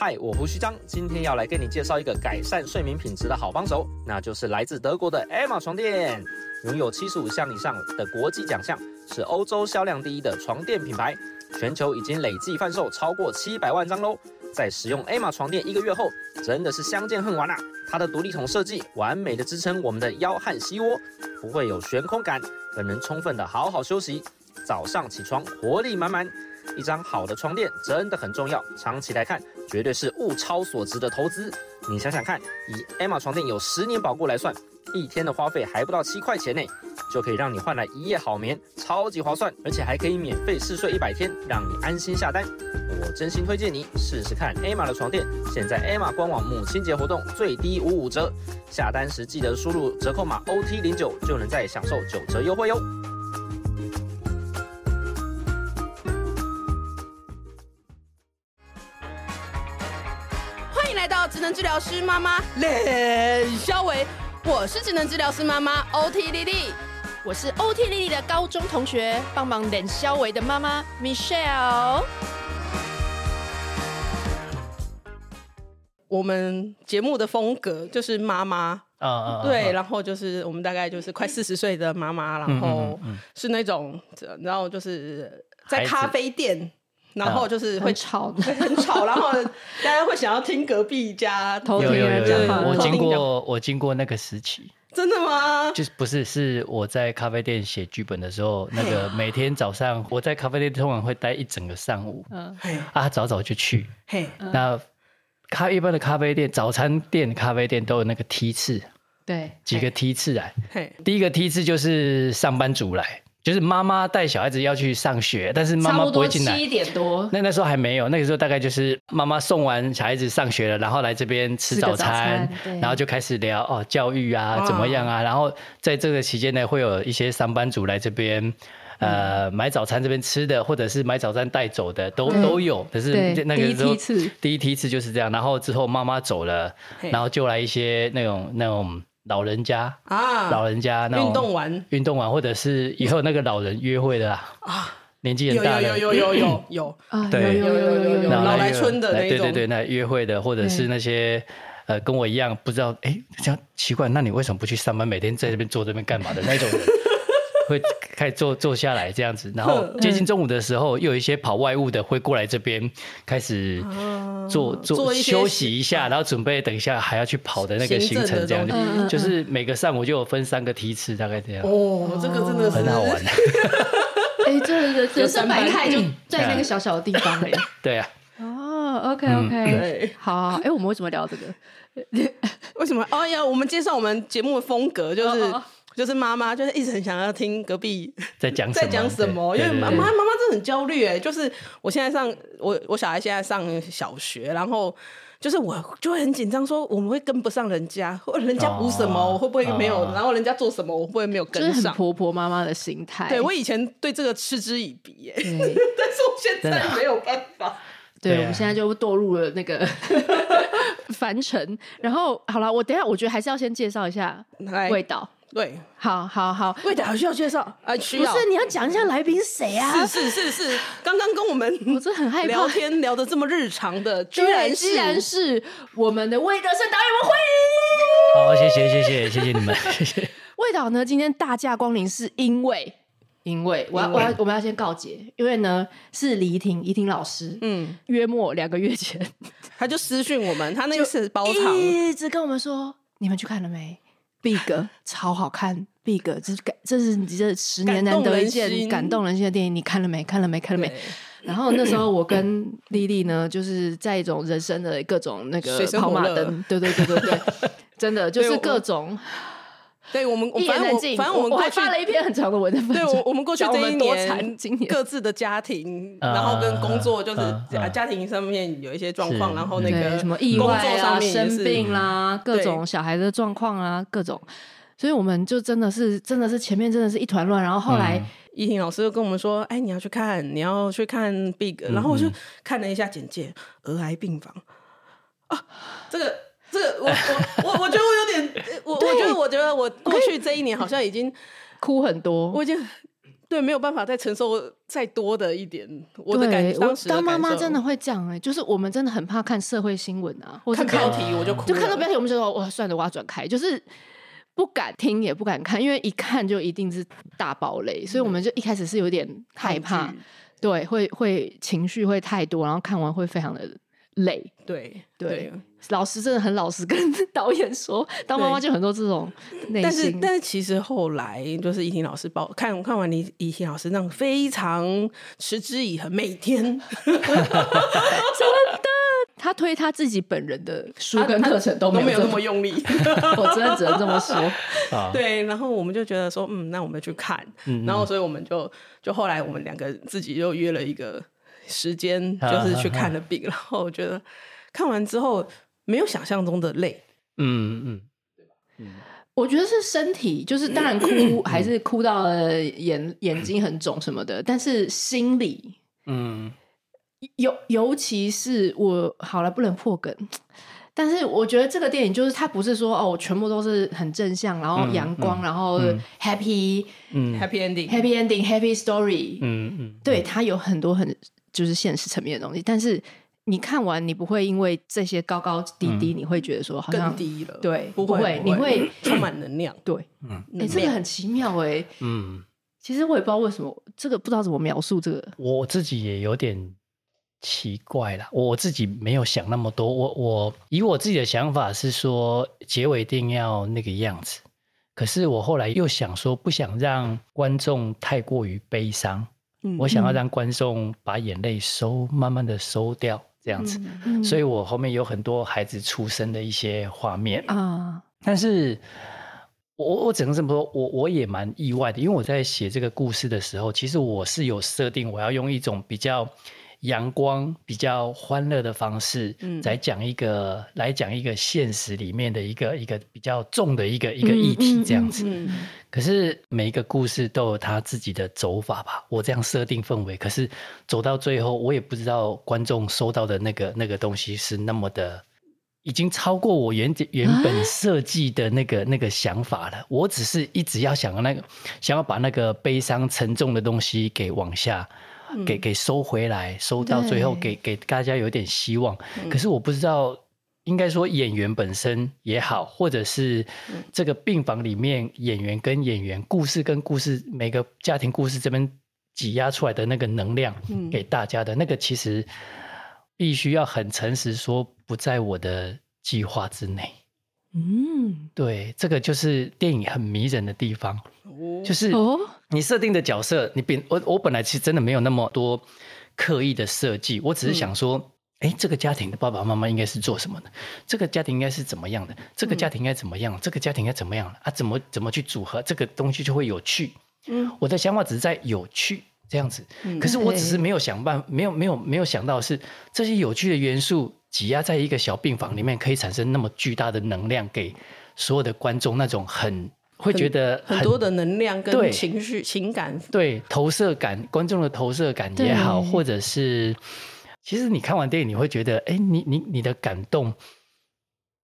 嗨，我胡须张，今天要来跟你介绍一个改善睡眠品质的好帮手，那就是来自德国的 Emma 床垫，拥有七十五项以上的国际奖项，是欧洲销量第一的床垫品牌，全球已经累计贩售超过七百万张喽。在使用 Emma 床垫一个月后，真的是相见恨晚啊！它的独立筒设计完美的支撑我们的腰和膝窝，不会有悬空感，更能充分的好好休息，早上起床活力满满。一张好的床垫真的很重要，长期来看绝对是物超所值的投资。你想想看，以 Emma 床垫有十年保固来算，一天的花费还不到七块钱呢，就可以让你换来一夜好眠，超级划算，而且还可以免费试睡一百天，让你安心下单。我真心推荐你试试看 Emma 的床垫，现在 Emma 官网母亲节活动最低五五折，下单时记得输入折扣码 OT 零九，就能再享受九折优惠哟。职能治疗师妈妈。冷肖维，我是职能治疗师妈妈 OT 丽丽，我是 OT 丽丽的高中同学，帮忙冷肖维的妈妈 Michelle。我们节目的风格就是妈妈，啊对，然后就是我们大概就是快四十岁的妈妈，然后是那种，然后就是在咖啡店。然后就是会吵，很吵，然后大家会想要听隔壁家偷听人讲话。我经过，我经过那个时期。真的吗？就是不是，是我在咖啡店写剧本的时候，那个每天早上我在咖啡店通常会待一整个上午。嗯，啊，早早就去。嘿，那咖一般的咖啡店，早餐店、咖啡店都有那个梯次。对，几个梯次来。嘿，第一个梯次就是上班族来。就是妈妈带小孩子要去上学，但是妈妈不会进来。七点多，那那时候还没有，那个时候大概就是妈妈送完小孩子上学了，然后来这边吃早餐，早餐然后就开始聊哦教育啊怎么样啊，然后在这个期间呢，会有一些上班族来这边，呃买早餐这边吃的，或者是买早餐带走的都都有。可是那个时候第一梯次，第一梯次就是这样，然后之后妈妈走了，然后就来一些那种那种。老人家啊，老人家那运动完，运动完或者是以后那个老人约会的啊，年纪很大的，有有有有有有啊，对，有有有有有。老来春的那种，对对对，那约会的或者是那些呃跟我一样不知道哎，这样奇怪，那你为什么不去上班，每天在这边坐这边干嘛的那种人？会开始坐坐下来这样子，然后 接近中午的时候，又有一些跑外务的会过来这边开始坐坐休息一下，然后准备等一下还要去跑的那个行程，这样就是每个上午就有分三个梯次，大概这样。哦，这个真的是很好玩。哎，这个人生百态就在那个小小的地方哎。对啊。哦，OK OK，好，哎，我们为什么聊这个？为什么？哦呀，我们介绍我们节目的风格就是。就是妈妈，就是一直很想要听隔壁在讲 在讲什么，因为妈妈妈妈真的很焦虑哎。就是我现在上我我小孩现在上小学，然后就是我就会很紧张，说我们会跟不上人家，或人家补什么，我会不会没有？然后人家做什么，我会不会没有跟上？婆婆妈妈的心态。对，我以前对这个嗤之以鼻耶，但是我现在没有办法。对，我们现在就堕入了那个 凡尘。然后好了，我等一下我觉得还是要先介绍一下味道。对，好好好，魏导需要介绍。啊？需要？不是，你要讲一下来宾是谁啊？是是是是，刚刚跟我们 我真的很害怕。聊天聊的这么日常的，居然居然是。我们的魏德圣导演，我欢迎！好，谢谢谢谢谢谢你们，谢谢。魏导呢，今天大驾光临是因为，因为我要我要我们要先告诫，因为呢是李怡婷怡婷老师，嗯，约莫两个月前。他就私讯我们，他那个是包场，一直跟我们说，你们去看了没？Big 超好看，Big 这是感，这是你这十年难得一见感动人心的电影，你看了没？看了没？看了没？然后那时候我跟丽丽呢，就是在一种人生的各种那个跑马灯，对对对对对，真的就是各种。对我们，一言难尽。反正我们我还发了一篇很长的文章。对，我我们过去这一年，各自的家庭，然后跟工作，就是家庭上面有一些状况，然后那个什么意外啊、生病啦，各种小孩的状况啊，各种。所以我们就真的是，真的是前面真的是一团乱，然后后来依婷老师又跟我们说：“哎，你要去看，你要去看 Big。”然后我就看了一下简介，儿癌病房啊，这个。这个我我我我觉得我有点，我我觉得我觉得我过去这一年好像已经 哭很多，我已经对，没有办法再承受再多的一点。我的感觉，当时当妈妈真的会这样哎、欸，就是我们真的很怕看社会新闻啊，或是看标题我就哭，就看到标题我们就说哇，算了，我要转开，就是不敢听也不敢看，因为一看就一定是大爆雷，所以我们就一开始是有点害怕，对，会会情绪会太多，然后看完会非常的累，对对。对老师真的很老实跟导演说，当妈妈就很多这种内心。但是，但是其实后来就是怡婷老师报看看完你怡婷老师那种非常持之以恒，每天真的，他推他自己本人的书跟课程都没有，都没有那么用力，我真的只能这么说。对，然后我们就觉得说，嗯，那我们去看，嗯嗯然后所以我们就就后来我们两个自己又约了一个时间，就是去看了 病，然后我觉得看完之后。没有想象中的累，嗯嗯，嗯，我觉得是身体，就是当然哭还是哭到了眼眼睛很肿什么的，但是心里，嗯，尤尤其是我好了不能破梗，但是我觉得这个电影就是它不是说哦全部都是很正向，然后阳光，然后 happy，嗯，happy ending，happy ending，happy story，嗯嗯，对，它有很多很就是现实层面的东西，但是。你看完，你不会因为这些高高低低，你会觉得说好像更低了。对，不会，你会充满能量。对，嗯，哎，这个很奇妙哎。嗯，其实我也不知道为什么，这个不知道怎么描述这个。我自己也有点奇怪啦，我自己没有想那么多。我我以我自己的想法是说，结尾一定要那个样子。可是我后来又想说，不想让观众太过于悲伤。嗯，我想要让观众把眼泪收，慢慢的收掉。这样子，嗯嗯、所以我后面有很多孩子出生的一些画面啊。但是我我只能这么说，我我也蛮意外的，因为我在写这个故事的时候，其实我是有设定，我要用一种比较。阳光比较欢乐的方式，嗯，来讲一个来讲一个现实里面的一个一个比较重的一个一个议题这样子。嗯嗯嗯、可是每一个故事都有他自己的走法吧，我这样设定氛围，可是走到最后，我也不知道观众收到的那个那个东西是那么的，已经超过我原原本设计的那个、啊、那个想法了。我只是一直要想要那个想要把那个悲伤沉重的东西给往下。给给收回来，收到最后给给大家有点希望。可是我不知道，应该说演员本身也好，或者是这个病房里面演员跟演员、故事跟故事，每个家庭故事这边挤压出来的那个能量，给大家的那个，其实必须要很诚实说，不在我的计划之内。嗯，对，这个就是电影很迷人的地方，就是你设定的角色，你本我我本来其实真的没有那么多刻意的设计，我只是想说，哎，这个家庭的爸爸妈妈应该是做什么的？这个家庭应该是怎么样的？这个家庭应该怎么样？这个家庭应该怎么样啊？怎么怎么去组合这个东西就会有趣？嗯，我的想法只是在有趣这样子，可是我只是没有想办法，没有没有没有想到是这些有趣的元素。挤压在一个小病房里面，可以产生那么巨大的能量，给所有的观众那种很会觉得很，很多的能量跟情绪、情感，对投射感，观众的投射感也好，或者是其实你看完电影，你会觉得，哎，你你你的感动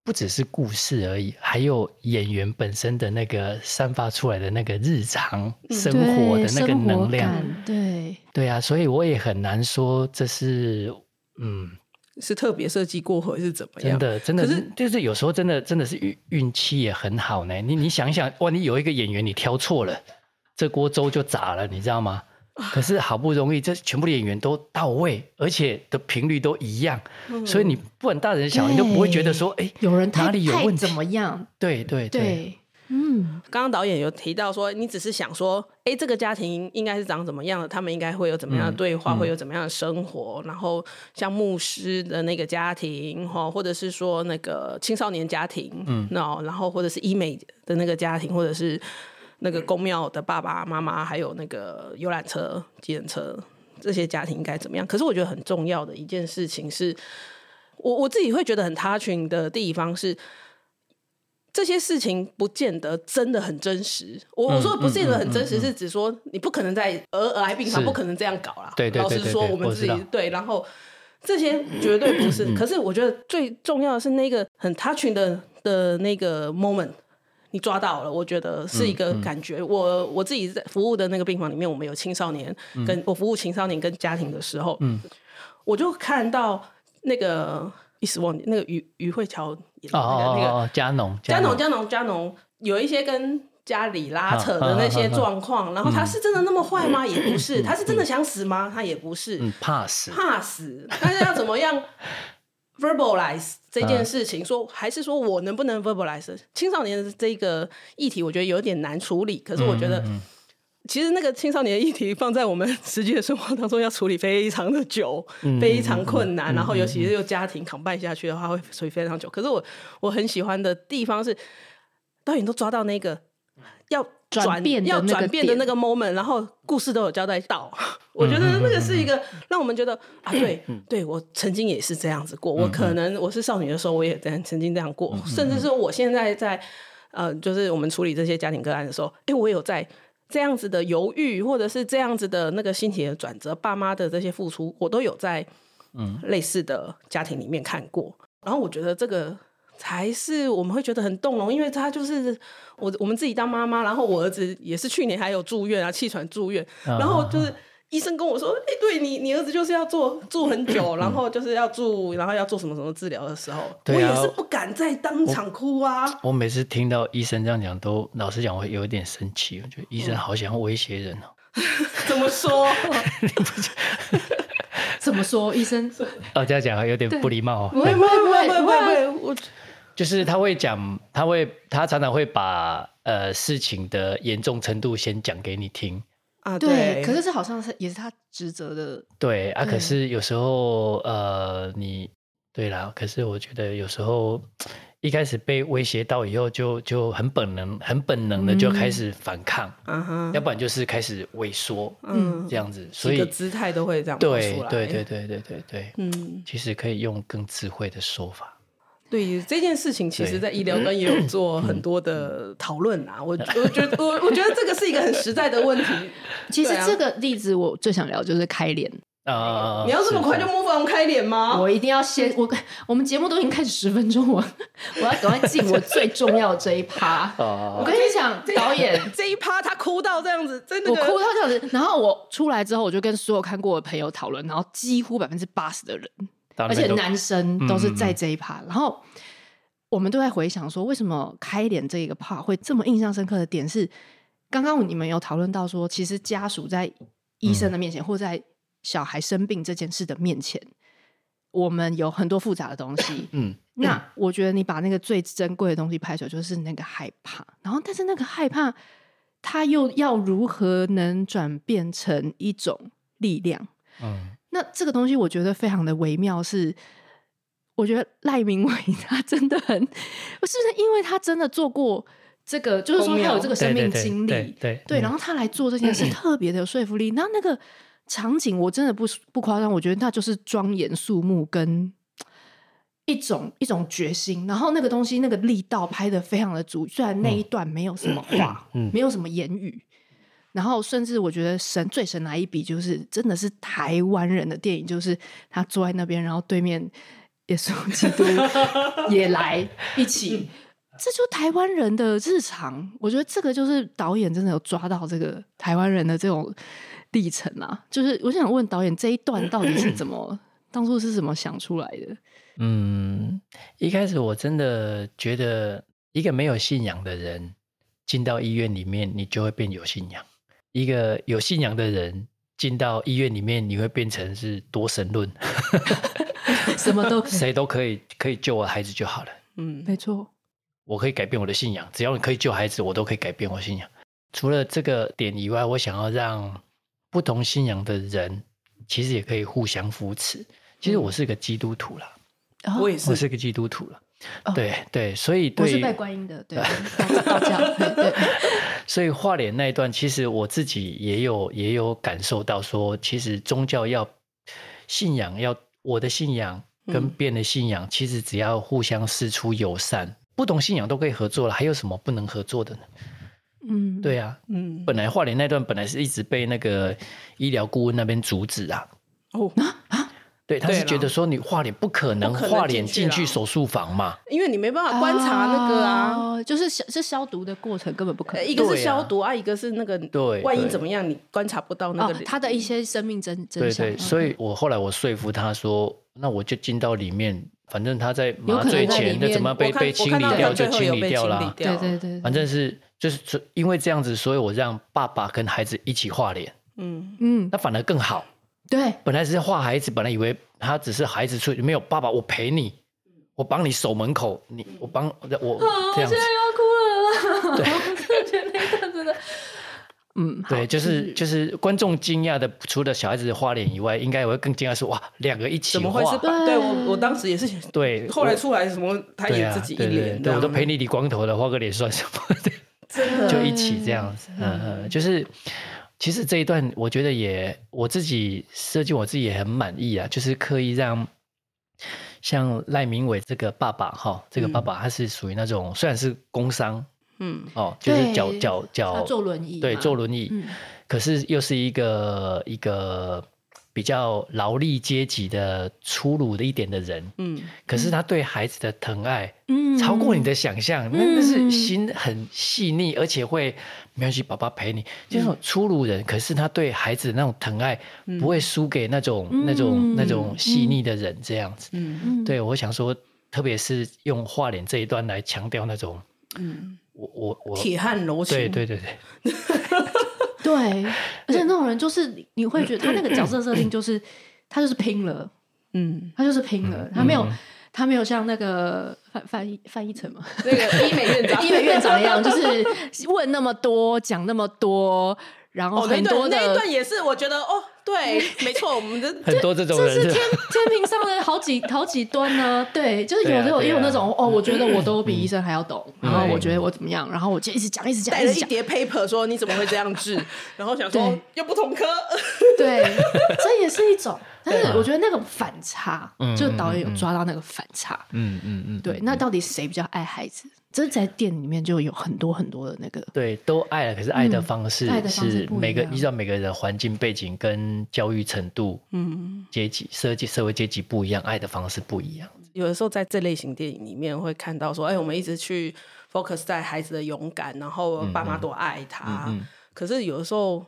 不只是故事而已，还有演员本身的那个散发出来的那个日常生活的那个能量，对对啊，所以我也很难说这是嗯。是特别设计过，或者是怎么样？真的，真的是，就是有时候真的，真的是运运气也很好呢。你你想一想，万一有一个演员你挑错了，这锅粥就砸了，你知道吗？可是好不容易，这全部的演员都到位，而且的频率都一样，嗯、所以你不管大人小孩，你都不会觉得说，哎、欸，有人哪里有问题？怎么样？对对对。对嗯，刚刚导演有提到说，你只是想说，哎，这个家庭应该是长怎么样的？他们应该会有怎么样的对话，嗯、会有怎么样的生活？嗯、然后像牧师的那个家庭，哈，或者是说那个青少年家庭，嗯，那然后或者是医美的那个家庭，或者是那个公庙的爸爸妈妈，还有那个游览车、计程车这些家庭应该怎么样？可是我觉得很重要的一件事情是，我我自己会觉得很 touching 的地方是。这些事情不见得真的很真实。我我说不见得很真实，是指说你不可能在儿癌病房不可能这样搞啦。对对对，老实说，我们自己对，然后这些绝对不是。可是我觉得最重要的是那个很 touching 的的那个 moment，你抓到了，我觉得是一个感觉。嗯嗯、我我自己在服务的那个病房里面，我们有青少年，跟、嗯、我服务青少年跟家庭的时候，嗯，我就看到那个一时忘记那个于于慧乔演的那个那个嘉农加农。加农加农有一些跟家里拉扯的那些状况，然后他是真的那么坏吗？也不是，他是真的想死吗？他也不是，怕死。怕死，但是要怎么样？verbalize 这件事情，说还是说我能不能 verbalize 青少年的这个议题，我觉得有点难处理。可是我觉得，其实那个青少年的议题放在我们 实际的生活当中要处理非常的久，非常困难。然后尤其是又家庭 combine 下去的话，会处理非常久。可是我我很喜欢的地方是，导演都抓到那个要。转变要转变的那个 moment，然后故事都有交代到，我觉得那个是一个让我们觉得啊，对 对，我曾经也是这样子过，我可能我是少女的时候，我也曾曾经这样过，甚至是我现在在呃，就是我们处理这些家庭个案的时候，哎，我有在这样子的犹豫，或者是这样子的那个心情的转折，爸妈的这些付出，我都有在嗯。类似的家庭里面看过，然后我觉得这个。才是我们会觉得很动容，因为他就是我我们自己当妈妈，然后我儿子也是去年还有住院啊，气喘住院，然后就是医生跟我说，哎、欸，对你你儿子就是要做住很久，然后就是要住，然后要做什么什么治疗的时候，我也是不敢再当场哭啊。我，我每次听到医生这样讲，都老实讲，我会有一点生气，我觉得医生好想威胁人哦。怎么说？怎么说？医生？哦，这样讲有点不礼貌哦。不会不会不会不会，我。就是他会讲，他会他常常会把呃事情的严重程度先讲给你听啊，对。可是这好像是也是他职责的。对啊，可是有时候呃，你对啦，可是我觉得有时候一开始被威胁到以后就，就就很本能、很本能的就开始反抗，要不然就是开始萎缩，嗯，这样子，所以姿态都会这样对对对对对对对，嗯，其实可以用更智慧的说法。对这件事情，其实，在医疗端也有做很多的讨论啊。我我觉得，我我觉得这个是一个很实在的问题。其实这个例子，我最想聊就是开脸啊。你要这么快就 move on 开脸吗？我一定要先我我们节目都已经开始十分钟了，我要赶快进我最重要的这一趴。我跟你讲，导演 这一趴他哭到这样子，真的我哭到这样子。然后我出来之后，我就跟所有看过的朋友讨论，然后几乎百分之八十的人。而且男生都是在这一趴，然后我们都在回想说，为什么开脸这一个 part 会这么印象深刻的点是，刚刚你们有讨论到说，其实家属在医生的面前，嗯、或在小孩生病这件事的面前，我们有很多复杂的东西。嗯，那我觉得你把那个最珍贵的东西拍出来，就是那个害怕。然后，但是那个害怕，他又要如何能转变成一种力量？嗯。那这个东西我觉得非常的微妙，是我觉得赖明伟 他真的很，是不是因为他真的做过这个，就是说他有这个生命经历，对对，对，对，然后他来做这件事特别的有说服力。那那个场景我真的不不夸张，我觉得那就是庄严肃穆跟一种一种决心，然后那个东西那个力道拍的非常的足，虽然那一段没有什么话，没有什么言语。然后，甚至我觉得神最神来一笔，就是真的是台湾人的电影，就是他坐在那边，然后对面耶稣基督 也来一起，这就台湾人的日常。我觉得这个就是导演真的有抓到这个台湾人的这种历程啊。就是我想问导演，这一段到底是怎么，当初是怎么想出来的？嗯，一开始我真的觉得，一个没有信仰的人进到医院里面，你就会变有信仰。一个有信仰的人进到医院里面，你会变成是多神论，什么都谁都可以可以救我孩子就好了。嗯，没错，我可以改变我的信仰，只要你可以救孩子，我都可以改变我信仰。除了这个点以外，我想要让不同信仰的人其实也可以互相扶持。其实我是个基督徒啦，嗯、我也是，我是个基督徒了。哦、对对，所以对我是拜观音的，对道教 所以画脸那一段，其实我自己也有也有感受到，说其实宗教要信仰要我的信仰跟别人的信仰，其实只要互相释出友善，不同信仰都可以合作了，还有什么不能合作的呢？嗯，对啊，嗯，本来画脸那段本来是一直被那个医疗顾问那边阻止啊。哦。啊？啊！对，他是觉得说你画脸不可能画脸进去手术房嘛，因为你没办法观察那个啊，就是消是消毒的过程根本不可能。一个是消毒啊，一个是那个对，万一怎么样你观察不到那个他的一些生命真真相。对对，所以我后来我说服他说，那我就进到里面，反正他在麻醉前那怎么被被清理掉就清理掉了，对对对，反正是就是因为这样子，所以我让爸爸跟孩子一起画脸，嗯嗯，那反而更好。对，本来是画孩子，本来以为他只是孩子出去，没有爸爸，我陪你，我帮你守门口，你我帮我这样子，我现在要哭了，对，我觉得那个真的，嗯，对，就是就是观众惊讶的，除了小孩子的画脸以外，应该我会更惊讶是哇，两个一起画，怎么会是？对我我当时也是，对，后来出来什么，他演自己一脸，对我都陪你理光头的，画个脸算什么？真的，就一起这样子，嗯嗯，就是。其实这一段我觉得也我自己设计，我自己也很满意啊。就是刻意让像赖明伟这个爸爸哈，这个爸爸他是属于那种虽然是工伤，嗯哦，就是脚脚脚坐轮椅，对，坐轮椅，可是又是一个一个。比较劳力阶级的粗鲁的一点的人，嗯，可是他对孩子的疼爱，嗯，超过你的想象，那、嗯、那是心很细腻，而且会没关系，爸爸陪你，就那种粗鲁人，可是他对孩子的那种疼爱，不会输给那种、嗯、那种。那种细腻的人，这样子，嗯，对，我想说，特别是用画脸这一段来强调那种，嗯，我我我铁汉柔情，对对对对。对，而且那种人就是你会觉得他那个角色设定就是他就是拼了，嗯，他就是拼了，他没有他没有像那个范范一范一成嘛，那个医美院长。医美院长一样，就是问那么多，讲那么多。然后很多的、哦、那一段也是，我觉得哦，对，没错，我们的 很多这种人，这是天天平上的好几好几端呢。对，就是有有也有那种哦，我觉得我都比医生还要懂，然后我觉得我怎么样，然后我就一直讲一直讲，带着一叠 paper 说你怎么会这样治，然后想说又不同科，对，这也是一种。但是我觉得那个反差，就导演有抓到那个反差，嗯嗯嗯，对，那到底谁比较爱孩子？这在店里面就有很多很多的那个，对，都爱了，可是爱的方式是每个依照每个人的环境背景跟教育程度、嗯，阶级、设计、社会阶级不一样，爱的方式不一样。有的时候在这类型电影里面会看到说，哎，我们一直去 focus 在孩子的勇敢，然后爸妈多爱他。嗯嗯、可是有的时候，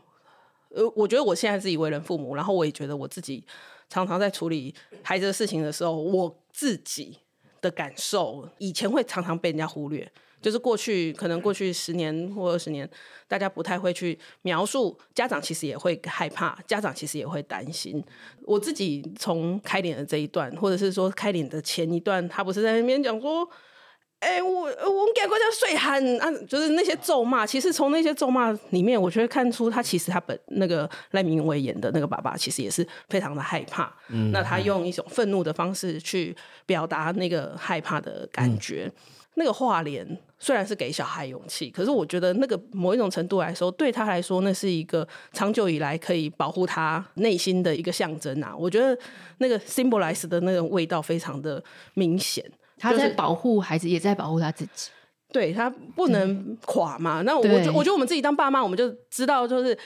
呃，我觉得我现在自己为人父母，然后我也觉得我自己常常在处理孩子的事情的时候，我自己。的感受，以前会常常被人家忽略，就是过去可能过去十年或二十年，大家不太会去描述，家长其实也会害怕，家长其实也会担心。我自己从开脸的这一段，或者是说开脸的前一段，他不是在那边讲说。哎、欸，我我们给国家睡喊啊，就是那些咒骂。其实从那些咒骂里面，我觉得看出他其实他本那个赖明伟演的那个爸爸，其实也是非常的害怕。嗯，那他用一种愤怒的方式去表达那个害怕的感觉。嗯、那个画脸虽然是给小孩勇气，可是我觉得那个某一种程度来说，对他来说，那是一个长久以来可以保护他内心的一个象征啊。我觉得那个 symbolize 的那种味道非常的明显。他在保护孩子，就是、也在保护他自己。对，他不能垮嘛。那我觉得，我觉得我们自己当爸妈，我们就知道，就是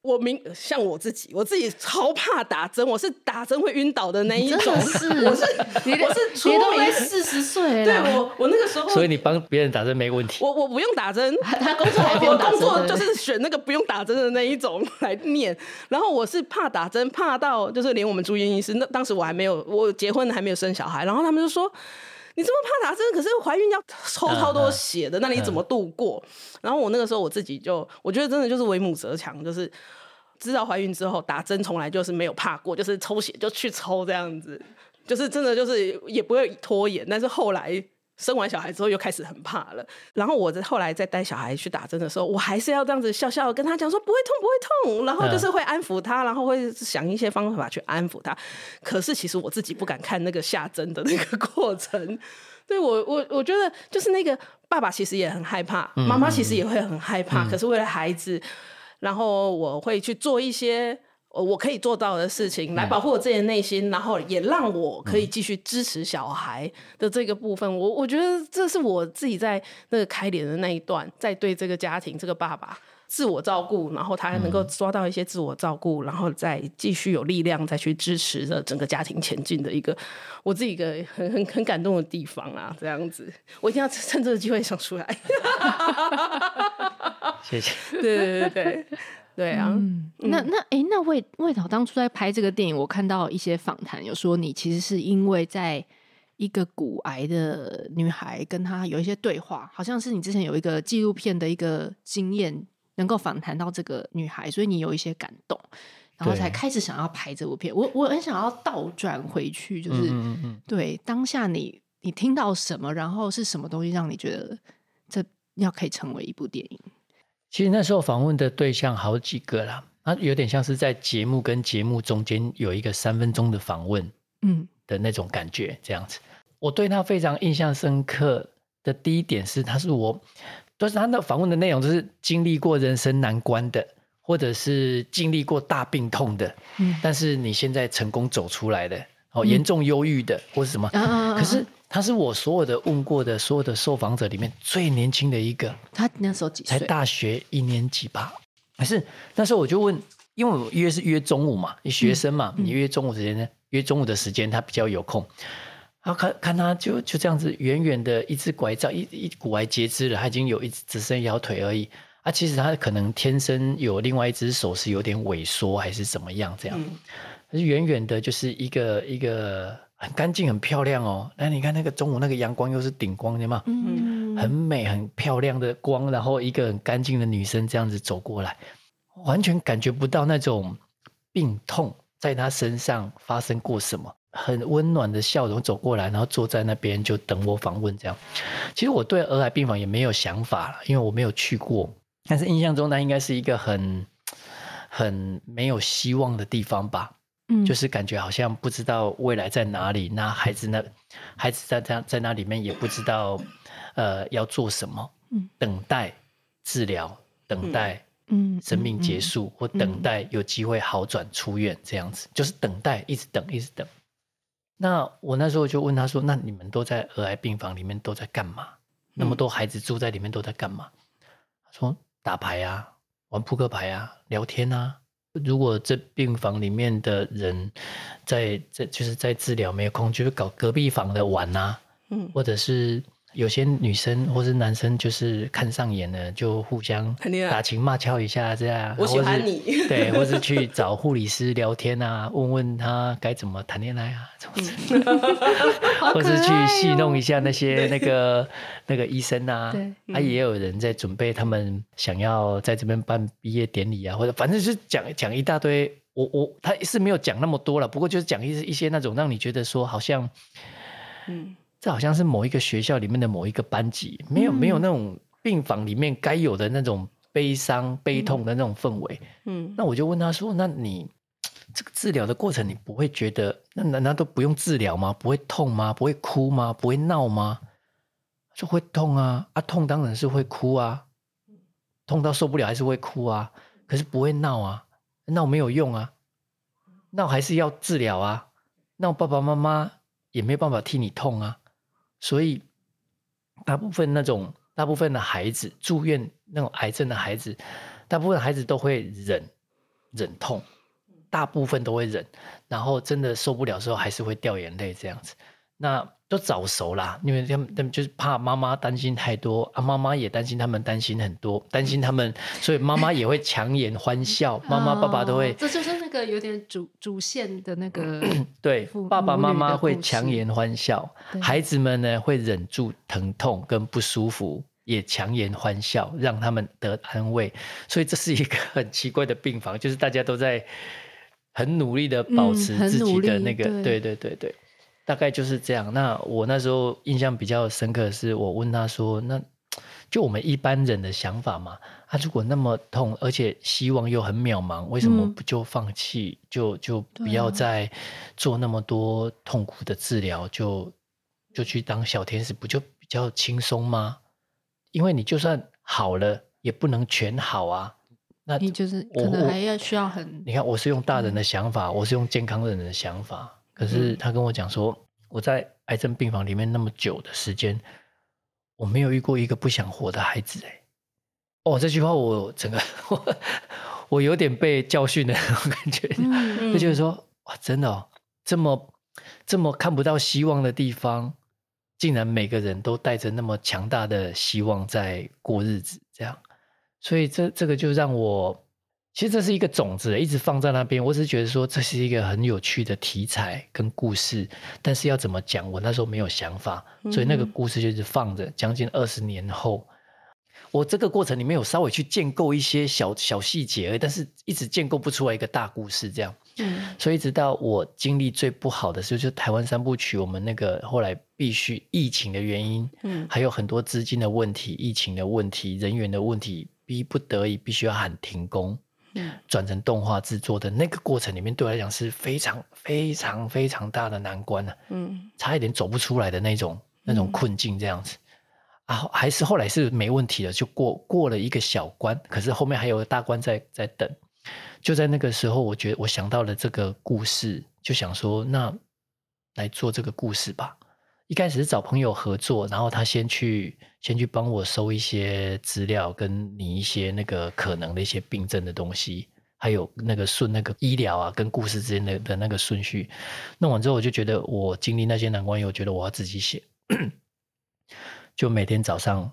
我明像我自己，我自己超怕打针，我是打针会晕倒的那一种。是，我是你我是你都快四十岁了，对我我那个时候，所以你帮别人打针没问题。我我不用打针，他工作还不用打针，工作就是选那个不用打针的那一种 来念。然后我是怕打针，怕到就是连我们住院医师，那当时我还没有我结婚还没有生小孩，然后他们就说。你这么怕打针，可是怀孕要抽超多血的，那你怎么度过？然后我那个时候我自己就，我觉得真的就是为母则强，就是知道怀孕之后打针从来就是没有怕过，就是抽血就去抽这样子，就是真的就是也不会拖延，但是后来。生完小孩之后又开始很怕了，然后我在后来再带小孩去打针的时候，我还是要这样子笑笑跟他讲说不会痛不会痛，然后就是会安抚他，然后会想一些方法去安抚他。可是其实我自己不敢看那个下针的那个过程，对，我我我觉得就是那个爸爸其实也很害怕，妈妈其实也会很害怕，可是为了孩子，然后我会去做一些。我可以做到的事情，来保护我自己的内心，嗯、然后也让我可以继续支持小孩的这个部分。我我觉得这是我自己在那个开脸的那一段，在对这个家庭、这个爸爸自我照顾，然后他还能够抓到一些自我照顾，然后再继续有力量再去支持着整个家庭前进的一个我自己一个很很很感动的地方啊，这样子，我一定要趁这个机会想出来。谢谢。对对对对对啊！嗯、那那哎，那魏魏导当初在拍这个电影，我看到一些访谈，有说你其实是因为在一个骨癌的女孩跟她有一些对话，好像是你之前有一个纪录片的一个经验。能够访谈到这个女孩，所以你有一些感动，然后才开始想要拍这部片。我我很想要倒转回去，就是、嗯嗯嗯、对当下你你听到什么，然后是什么东西让你觉得这要可以成为一部电影？其实那时候访问的对象好几个啦，啊，有点像是在节目跟节目中间有一个三分钟的访问，嗯的那种感觉，这样子。我对他非常印象深刻的第一点是，他是我。都是他的访问的内容，就是经历过人生难关的，或者是经历过大病痛的，嗯，但是你现在成功走出来的，哦，严重忧郁的，或是什么，可是他是我所有的问过的所有的受访者里面最年轻的一个。他那时候几岁？才大学一年级吧？可是那时候我就问，因为我约是约中午嘛，你学生嘛，你约中午时间呢？约中午的时间他比较有空。然后看看他就就这样子远远的一只拐杖，一一骨癌截肢了，他已经有一只只剩一条腿而已啊。其实他可能天生有另外一只手是有点萎缩还是怎么样这样，可是远远的就是一个一个很干净很漂亮哦。那你看那个中午那个阳光又是顶光的嘛，嗯，很美很漂亮的光，然后一个很干净的女生这样子走过来，完全感觉不到那种病痛在她身上发生过什么。很温暖的笑容走过来，然后坐在那边就等我访问。这样，其实我对儿癌病房也没有想法了，因为我没有去过。但是印象中，那应该是一个很很没有希望的地方吧？嗯，就是感觉好像不知道未来在哪里。那孩子呢？孩子在在在那里面也不知道呃要做什么。嗯，等待治疗，等待嗯生命结束，或等待有机会好转出院，这样子就是等待，一直等，一直等。那我那时候就问他说：“那你们都在儿癌病房里面都在干嘛？那么多孩子住在里面都在干嘛？”他说：“打牌啊，玩扑克牌啊，聊天啊。如果这病房里面的人在在就是在治疗没有空，就是搞隔壁房的玩啊，嗯，或者是。”有些女生或是男生就是看上眼了，就互相打情骂俏一下，这样。我喜欢你。对，或是去找护理师聊天啊，问问他该怎么谈恋爱啊，怎么 子。或是去戏弄一下那些那个那个医生啊。对。他也有人在准备，他们想要在这边办毕业典礼啊，或者反正就是讲讲一大堆。我我他是没有讲那么多了，不过就是讲一一些那种让你觉得说好像，嗯。这好像是某一个学校里面的某一个班级，没有没有那种病房里面该有的那种悲伤、悲痛的那种氛围。嗯，那我就问他说：“那你 这个治疗的过程，你不会觉得那难道都不用治疗吗？不会痛吗？不会哭吗？不会闹吗？”就会痛啊，啊痛当然是会哭啊，痛到受不了还是会哭啊，可是不会闹啊，闹没有用啊，闹还是要治疗啊，闹爸爸妈妈也没有办法替你痛啊。所以，大部分那种大部分的孩子住院那种癌症的孩子，大部分孩子都会忍忍痛，大部分都会忍，然后真的受不了的时候还是会掉眼泪这样子。那都早熟啦，因为他们他们就是怕妈妈担心太多啊，妈妈也担心他们担心很多，担心他们，所以妈妈也会强颜欢笑，妈妈爸爸都会。这就是那个有点主主线的那个。对，爸爸妈妈会强颜欢笑，孩子们呢会忍住疼痛跟不舒服，也强颜欢笑，让他们得安慰。所以这是一个很奇怪的病房，就是大家都在很努力的保持自己的那个，嗯、对对对对。大概就是这样。那我那时候印象比较深刻的是，我问他说：“那就我们一般人的想法嘛？他、啊、如果那么痛，而且希望又很渺茫，为什么不就放弃？嗯、就就不要再做那么多痛苦的治疗，就就去当小天使，不就比较轻松吗？因为你就算好了，也不能全好啊。那你就是可能还要需要很……你看，我是用大人的想法，嗯、我是用健康人的想法。”可是他跟我讲说，我在癌症病房里面那么久的时间，我没有遇过一个不想活的孩子哎，哦，这句话我整个 我，我有点被教训的那种感觉，嗯、就觉得说哇，真的哦，这么这么看不到希望的地方，竟然每个人都带着那么强大的希望在过日子，这样，所以这这个就让我。其实这是一个种子，一直放在那边。我只是觉得说，这是一个很有趣的题材跟故事，但是要怎么讲，我那时候没有想法，所以那个故事就是放着。将近二十年后，我这个过程里面有稍微去建构一些小小细节而已，但是一直建构不出来一个大故事这样。嗯，所以直到我经历最不好的时候，就是台湾三部曲，我们那个后来必须疫情的原因，嗯，还有很多资金的问题、疫情的问题、人员的问题，逼不得已必须要喊停工。转成动画制作的那个过程里面，对我来讲是非常非常非常大的难关啊，嗯，差一点走不出来的那种那种困境，这样子啊，还是后来是没问题的，就过过了一个小关，可是后面还有个大关在在等。就在那个时候，我觉得我想到了这个故事，就想说，那来做这个故事吧。一开始是找朋友合作，然后他先去先去帮我收一些资料，跟你一些那个可能的一些病症的东西，还有那个顺那个医疗啊跟故事之间的的那个顺序。弄完之后，我就觉得我经历那些难关，我觉得我要自己写，就每天早上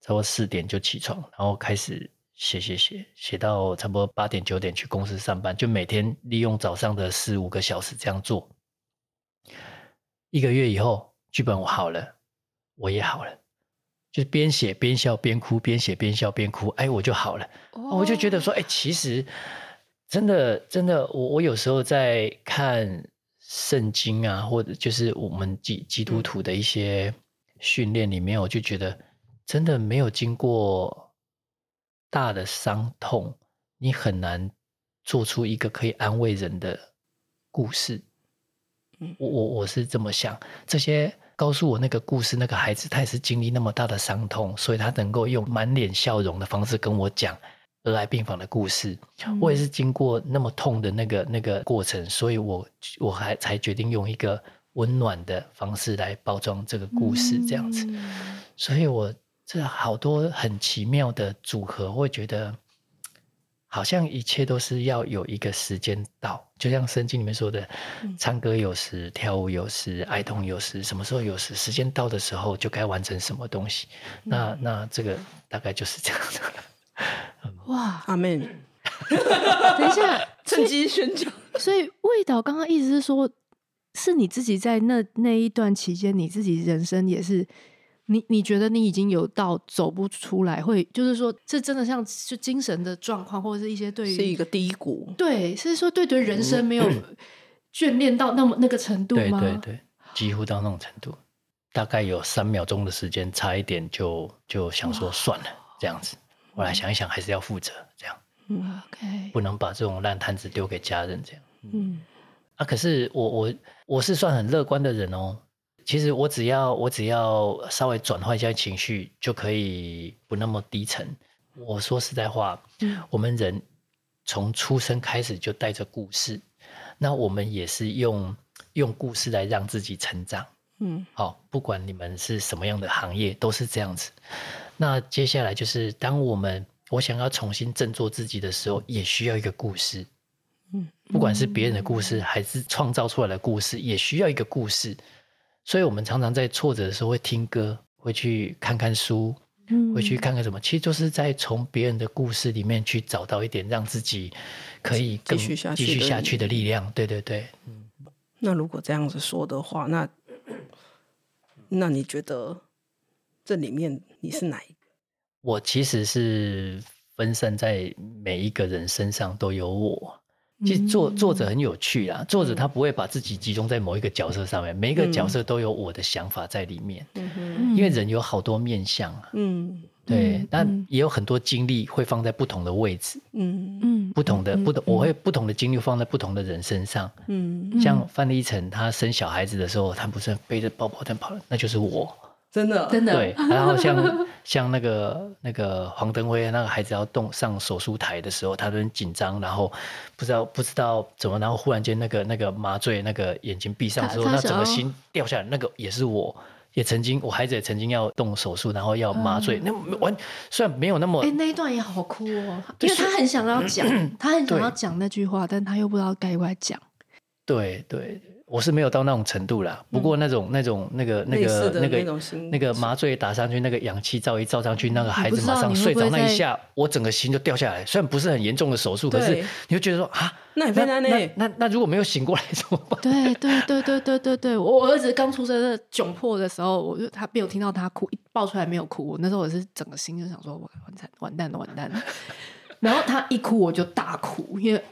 差不多四点就起床，然后开始写写写，写到差不多八点九点去公司上班，就每天利用早上的四五个小时这样做。一个月以后。剧本我好了，我也好了，就边写边笑边哭，边写边笑边哭，哎，我就好了。Oh. 我就觉得说，哎，其实真的真的，我我有时候在看圣经啊，或者就是我们基基督徒的一些训练里面，我就觉得真的没有经过大的伤痛，你很难做出一个可以安慰人的故事。我我我是这么想，这些告诉我那个故事，那个孩子他也是经历那么大的伤痛，所以他能够用满脸笑容的方式跟我讲儿癌病房的故事。嗯、我也是经过那么痛的那个那个过程，所以我我还才决定用一个温暖的方式来包装这个故事，这样子。嗯、所以我这好多很奇妙的组合，我会觉得。好像一切都是要有一个时间到，就像圣经里面说的，唱歌有时，跳舞有时，哀痛有时，什么时候有时，时间到的时候就该完成什么东西。那那这个大概就是这样子。哇，阿门。等一下，趁机宣讲。所以魏导刚刚意思是说，是你自己在那那一段期间，你自己人生也是。你你觉得你已经有到走不出来，会就是说，这真的像就精神的状况，或者是一些对于是一个低谷，对，是说对对人生没有 眷恋到那么那个程度吗？对对对，几乎到那种程度，大概有三秒钟的时间，差一点就就想说算了，这样子。我来想一想，还是要负责，这样。嗯，OK，不能把这种烂摊子丢给家人，这样。嗯，啊，可是我我我是算很乐观的人哦。其实我只要我只要稍微转换一下情绪，就可以不那么低沉。我说实在话，嗯，我们人从出生开始就带着故事，那我们也是用用故事来让自己成长。嗯，好，不管你们是什么样的行业，都是这样子。那接下来就是，当我们我想要重新振作自己的时候，也需要一个故事。嗯，不管是别人的故事，还是创造出来的故事，也需要一个故事。所以，我们常常在挫折的时候会听歌，会去看看书，嗯，会去看看什么。其实就是在从别人的故事里面去找到一点让自己可以继续下去、继续下去的力量。对对对，嗯。那如果这样子说的话，那那你觉得这里面你是哪一个？我其实是分散在每一个人身上都有我。其实作作者很有趣啦，作者他不会把自己集中在某一个角色上面，每一个角色都有我的想法在里面。嗯，因为人有好多面相啊。嗯，对，但也有很多精力会放在不同的位置。嗯嗯，不同的不同，我会不同的精力放在不同的人身上。嗯，像范立成他生小孩子的时候，他不是背着包包在跑，那就是我。真的，真的。对，然后像像那个那个黄登辉那个孩子要动上手术台的时候，他都很紧张，然后不知道不知道怎么，然后忽然间那个那个麻醉那个眼睛闭上之后，那整个心掉下来，那个也是我。也曾经，我孩子也曾经要动手术，然后要麻醉，那完虽然没有那么，哎，那一段也好哭哦，因为他很想要讲，他很想要讲那句话，但他又不知道该不该讲。对对。我是没有到那种程度啦，不过那种、嗯、那种那个那个那个那个麻醉打上去，那个氧气罩一罩上去，那个孩子马上睡着那一下，我整个心就掉下来。虽然不是很严重的手术，可是你就觉得说啊，那那那那那那如果没有醒过来怎么办？对对对对对对对，我儿子刚出生的窘迫的时候，我就他没有听到他哭，一抱出来没有哭，那时候我是整个心就想说，完蛋完蛋了完蛋了。然后他一哭我就大哭，因为。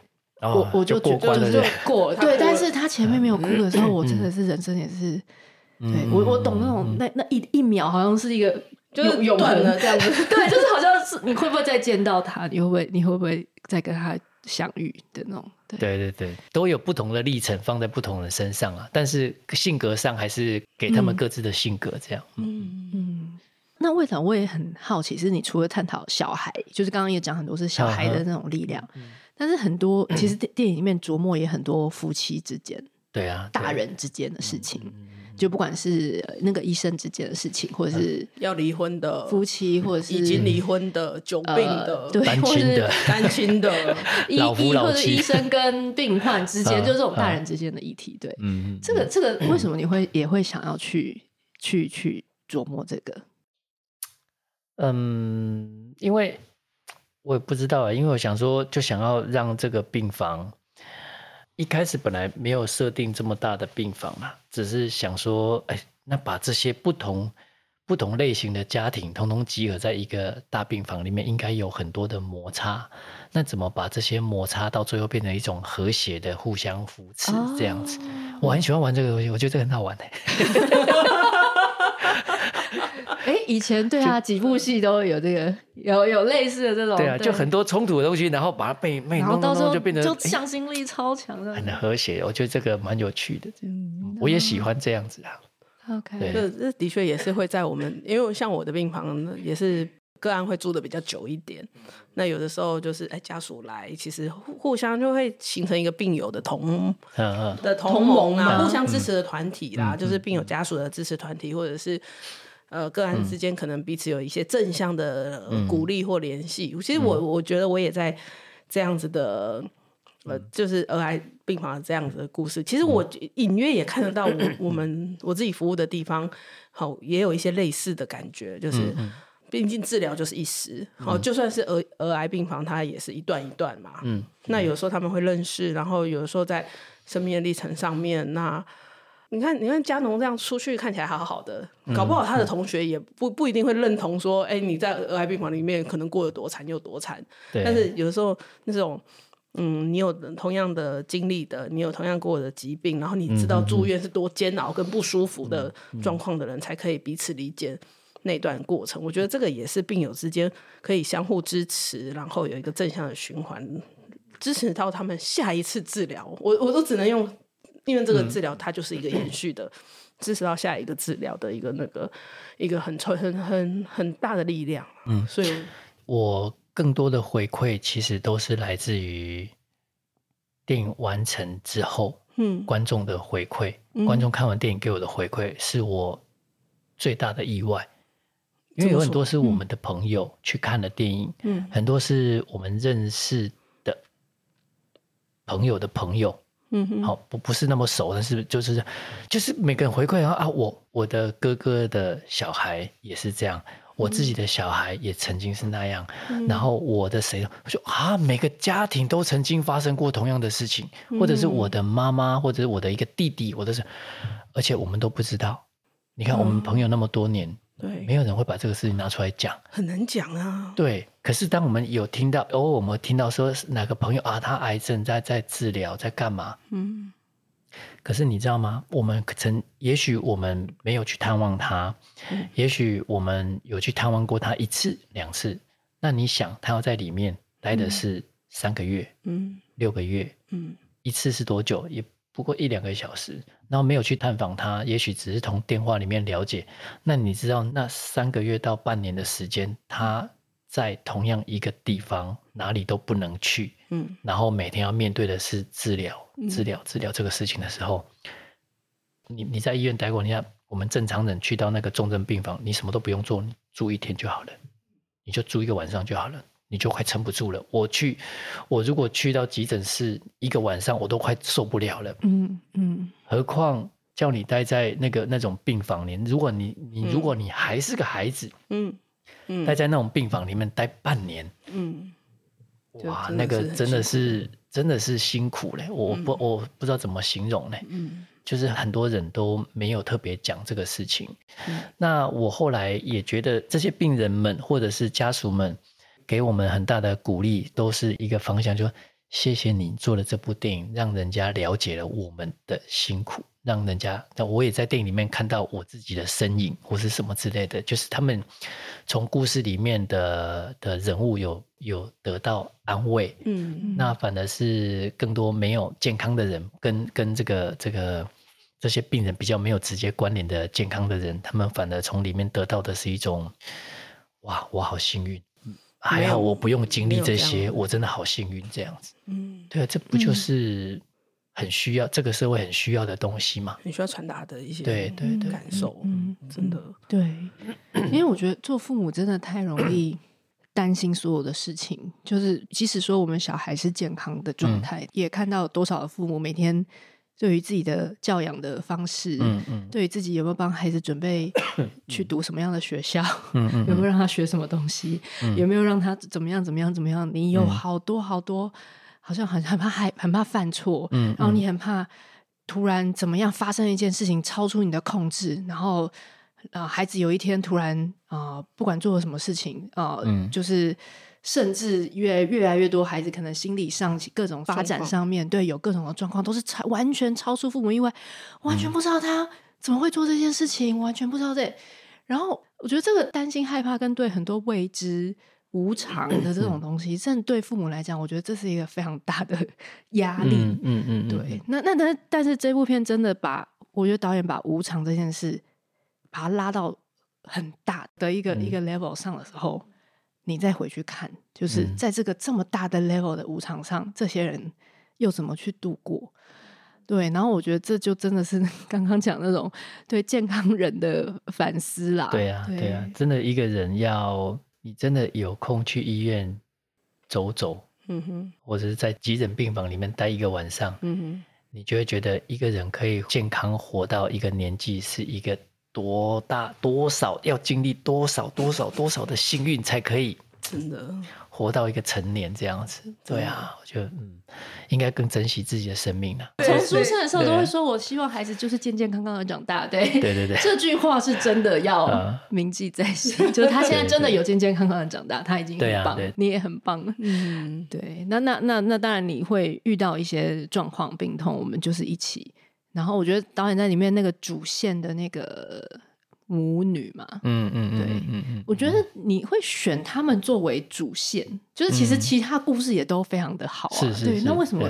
我我就觉得就过，对，但是他前面没有哭的时候，我真的是人生也是，对我我懂那种那那一一秒好像是一个就是永恒的这样子，对，就是好像是你会不会再见到他，你会不会你会不会再跟他相遇的那种，对。对对，都有不同的历程放在不同人身上啊，但是性格上还是给他们各自的性格这样，嗯。嗯。那为什么我也很好奇，是你除了探讨小孩，就是刚刚也讲很多是小孩的那种力量。但是很多其实电电影里面琢磨也很多夫妻之间，对啊，大人之间的事情，就不管是那个医生之间的事情，或者是要离婚的夫妻，或者是已经离婚的、久病的、对，单亲的、单亲的 老夫老妻，或者医生跟病患之间，就是这种大人之间的议题。对，嗯，这个这个为什么你会也会想要去去去琢磨这个？嗯，因为。我也不知道啊，因为我想说，就想要让这个病房一开始本来没有设定这么大的病房嘛，只是想说，哎，那把这些不同不同类型的家庭统统集合在一个大病房里面，应该有很多的摩擦。那怎么把这些摩擦到最后变成一种和谐的互相扶持这样子？哦、我很喜欢玩这个东西，我觉得这个很好玩哎，以前对啊，几部戏都有这个，有有类似的这种，对啊，就很多冲突的东西，然后把它被被弄弄弄，就变成就向心力超强的，很和谐。我觉得这个蛮有趣的，嗯，我也喜欢这样子啊。OK，这这的确也是会在我们，因为像我的病房也是个案会住的比较久一点，那有的时候就是哎家属来，其实互相就会形成一个病友的同的同盟啊，互相支持的团体啦，就是病友家属的支持团体，或者是。呃，个案之间可能彼此有一些正向的鼓励或联系。嗯、其实我我觉得我也在这样子的，嗯、呃，就是儿癌病房的这样子的故事。其实我隐约也看得到我，我我们我自己服务的地方，好也有一些类似的感觉。就是，毕竟治疗就是一时，好，就算是儿儿癌病房，它也是一段一段嘛。嗯，那有时候他们会认识，然后有时候在生命的历程上面，那。你看，你看佳农这样出去看起来好好的，搞不好他的同学也不不一定会认同说，哎、欸，你在儿癌病房里面可能过得多惨有多惨。但是有的时候那种，嗯，你有同样的经历的，你有同样过的疾病，然后你知道住院是多煎熬跟不舒服的状况的人，才可以彼此理解那段过程。我觉得这个也是病友之间可以相互支持，然后有一个正向的循环，支持到他们下一次治疗。我我都只能用。因为这个治疗，它就是一个延续的，支持到下一个治疗的一个那个一个很很很很大的力量。嗯，所以我更多的回馈其实都是来自于电影完成之后，嗯，观众的回馈，观众看完电影给我的回馈是我最大的意外，因为有很多是我们的朋友去看了电影，嗯，很多是我们认识的朋友的朋友。嗯哼，好，不不是那么熟，但是就是就是每个人回馈啊啊，我我的哥哥的小孩也是这样，我自己的小孩也曾经是那样，嗯、然后我的谁，我说啊，每个家庭都曾经发生过同样的事情，或者是我的妈妈，或者是我的一个弟弟，我都是，而且我们都不知道。你看，我们朋友那么多年。嗯对，没有人会把这个事情拿出来讲，很难讲啊。对，可是当我们有听到，哦，我们听到说哪个朋友啊，他癌症在在治疗，在干嘛？嗯。可是你知道吗？我们曾，也许我们没有去探望他，嗯、也许我们有去探望过他一次两次。那你想，他要在里面待的是三个月，嗯，六个月，嗯，一次是多久？也不过一两个小时。然后没有去探访他，也许只是从电话里面了解。那你知道那三个月到半年的时间，他在同样一个地方，哪里都不能去。嗯，然后每天要面对的是治疗、治疗、治疗这个事情的时候，你你在医院待过，你看我们正常人去到那个重症病房，你什么都不用做，你住一天就好了，你就住一个晚上就好了，你就快撑不住了。我去，我如果去到急诊室一个晚上，我都快受不了了。嗯嗯，何况叫你待在那个那种病房里，如果你你如果你还是个孩子，嗯嗯，待在那种病房里面待半年，嗯，哇，那个真的是。真的是辛苦嘞，我不、嗯、我不知道怎么形容嘞，嗯，就是很多人都没有特别讲这个事情。嗯、那我后来也觉得这些病人们或者是家属们给我们很大的鼓励，都是一个方向，就谢谢你做了这部电影，让人家了解了我们的辛苦。让人家，那我也在电影里面看到我自己的身影，或是什么之类的，就是他们从故事里面的的人物有有得到安慰，嗯，嗯，那反而是更多没有健康的人，跟跟这个这个这些病人比较没有直接关联的健康的人，他们反而从里面得到的是一种，哇，我好幸运，还好我不用经历这些，我真的好幸运这样子，嗯，对啊，这不就是。嗯很需要这个社会很需要的东西嘛？很需要传达的一些对对对感受，嗯，真的对，因为我觉得做父母真的太容易担心所有的事情，就是即使说我们小孩是健康的状态，嗯、也看到多少的父母每天对于自己的教养的方式，嗯嗯，对于自己有没有帮孩子准备 去读什么样的学校，嗯嗯，有没有让他学什么东西，嗯、有没有让他怎么样怎么样怎么样？你有好多好多。好像很很怕害很怕犯错，嗯，然后你很怕突然怎么样发生一件事情超出你的控制，然后啊、呃，孩子有一天突然啊、呃，不管做了什么事情啊，呃嗯、就是甚至越越来越多孩子可能心理上各种发展上面对有各种的状况，都是超完全超出父母意外，完全不知道他怎么会做这件事情，完全不知道这。然后我觉得这个担心害怕跟对很多未知。无常的这种东西，甚至对父母来讲，我觉得这是一个非常大的 压力。嗯嗯，嗯对。那那但但是这部片真的把，我觉得导演把无常这件事，把它拉到很大的一个、嗯、一个 level 上的时候，你再回去看，就是在这个这么大的 level 的无常上，这些人又怎么去度过？对。然后我觉得这就真的是 刚刚讲那种对健康人的反思啦。对啊，对啊，真的一个人要。你真的有空去医院走走，嗯哼，或者是在急诊病房里面待一个晚上，嗯哼，你就会觉得一个人可以健康活到一个年纪，是一个多大多少要经历多少多少多少的幸运才可以，真的。活到一个成年这样子，对啊，我觉得嗯，应该更珍惜自己的生命了。从出生的时候都会说，我希望孩子就是健健康康的长大。对对对对，这句话是真的要铭记在心。就是他现在真的有健健康康的长大，他已经很棒，你也很棒。嗯，对。那那那那当然你会遇到一些状况、病痛，我们就是一起。然后我觉得导演在里面那个主线的那个。母女嘛，嗯嗯对，嗯嗯嗯，我觉得你会选他们作为主线，就是其实其他故事也都非常的好啊，是是，对，那为什么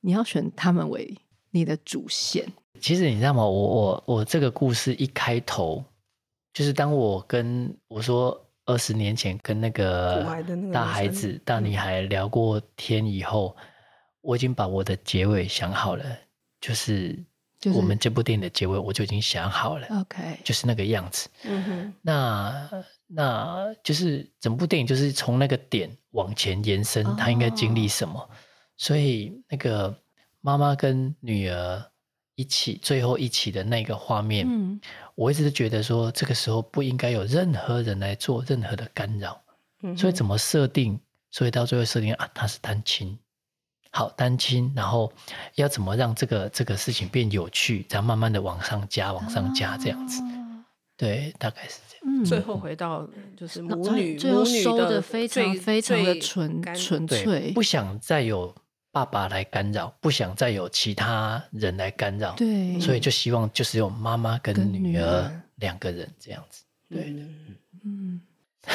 你要选他们为你的主线？其实你知道吗？我我我这个故事一开头，就是当我跟我说二十年前跟那个大孩子大女孩聊过天以后，我已经把我的结尾想好了，就是。就是、我们这部电影的结尾，我就已经想好了，OK，就是那个样子。嗯哼，那那就是整部电影就是从那个点往前延伸，他、oh. 应该经历什么？所以那个妈妈跟女儿一起最后一起的那个画面，嗯，我一直都觉得说，这个时候不应该有任何人来做任何的干扰。嗯，所以怎么设定？所以到最后设定啊，他是单亲。好单亲，然后要怎么让这个这个事情变有趣，然后慢慢的往上加，往上加这样子，啊、对，大概是这样。嗯、最后回到就是母女，最后收的非常非常的纯纯粹，不想再有爸爸来干扰，不想再有其他人来干扰，对，所以就希望就是有妈妈跟女儿两个人这样子，对，嗯。嗯。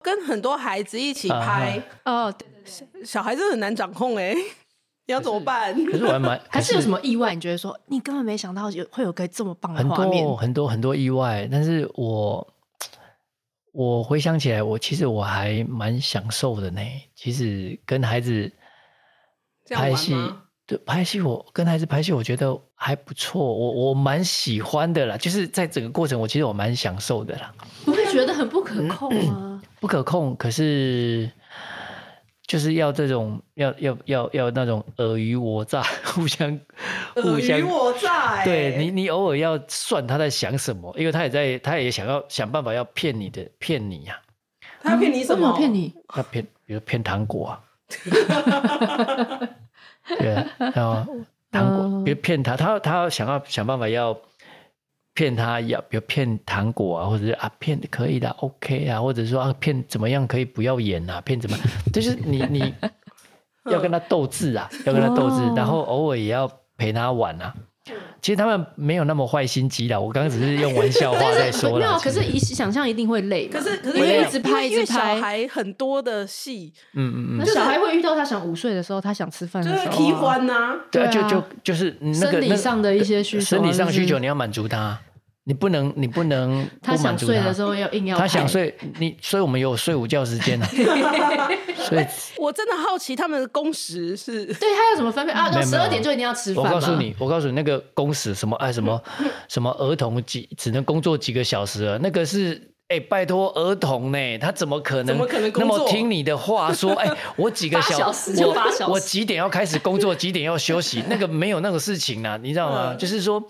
跟很多孩子一起拍哦，对小孩子很难掌控哎，你要怎么办？可是我还蛮还是有什么意外？你觉得说你根本没想到有会有个这么棒的画面，很多很多很多意外。但是我我回想起来，我其实我还蛮享受的呢。其实跟孩子拍戏对，拍戏我跟孩子拍戏，我觉得还不错，我我蛮喜欢的啦。就是在整个过程，我其实我蛮享受的啦。不会觉得很不可控吗？嗯、不可控，可是就是要这种要要要要那种尔虞我诈，互相互相尔虞我诈。对你，你偶尔要算他在想什么，因为他也在，他也想要想办法要骗你的，骗你呀、啊。他要骗你什么？骗你？他骗，比如骗糖果啊。对，然后糖果，比如骗他，他他想要想办法要骗他，要比如骗糖果啊，或者是啊骗可以的，OK 啊，或者说啊骗怎么样可以不要演啊，骗怎么，就是你你 要跟他斗智啊，要跟他斗智，然后偶尔也要陪他玩啊。其实他们没有那么坏心机的，我刚刚只是用玩笑话 在说了。没有，可是一想象一定会累。可是可是因为一直拍一直拍，小孩很多的戏，嗯嗯嗯。那小孩会遇到他想午睡的时候，他想吃饭的时候，就是提欢呐。对，就就就是那个生理上的一些需求，生理上需求你要满足他，你不能你不能 不满足他。他想睡的时候要硬要。他想睡，你所以我们有睡午觉时间啊。所以，我真的好奇他们的工时是，对他要怎么分配啊？到十二点就一定要吃饭。我告诉你，我告诉你，那个工时什么哎什么 什么儿童几只能工作几个小时了？那个是哎，拜托儿童呢，他怎么可能怎么可能那么听你的话说？哎，我几个小时就八小时，我几点要开始工作，几点要休息？那个没有那个事情啊，你知道吗？就是说。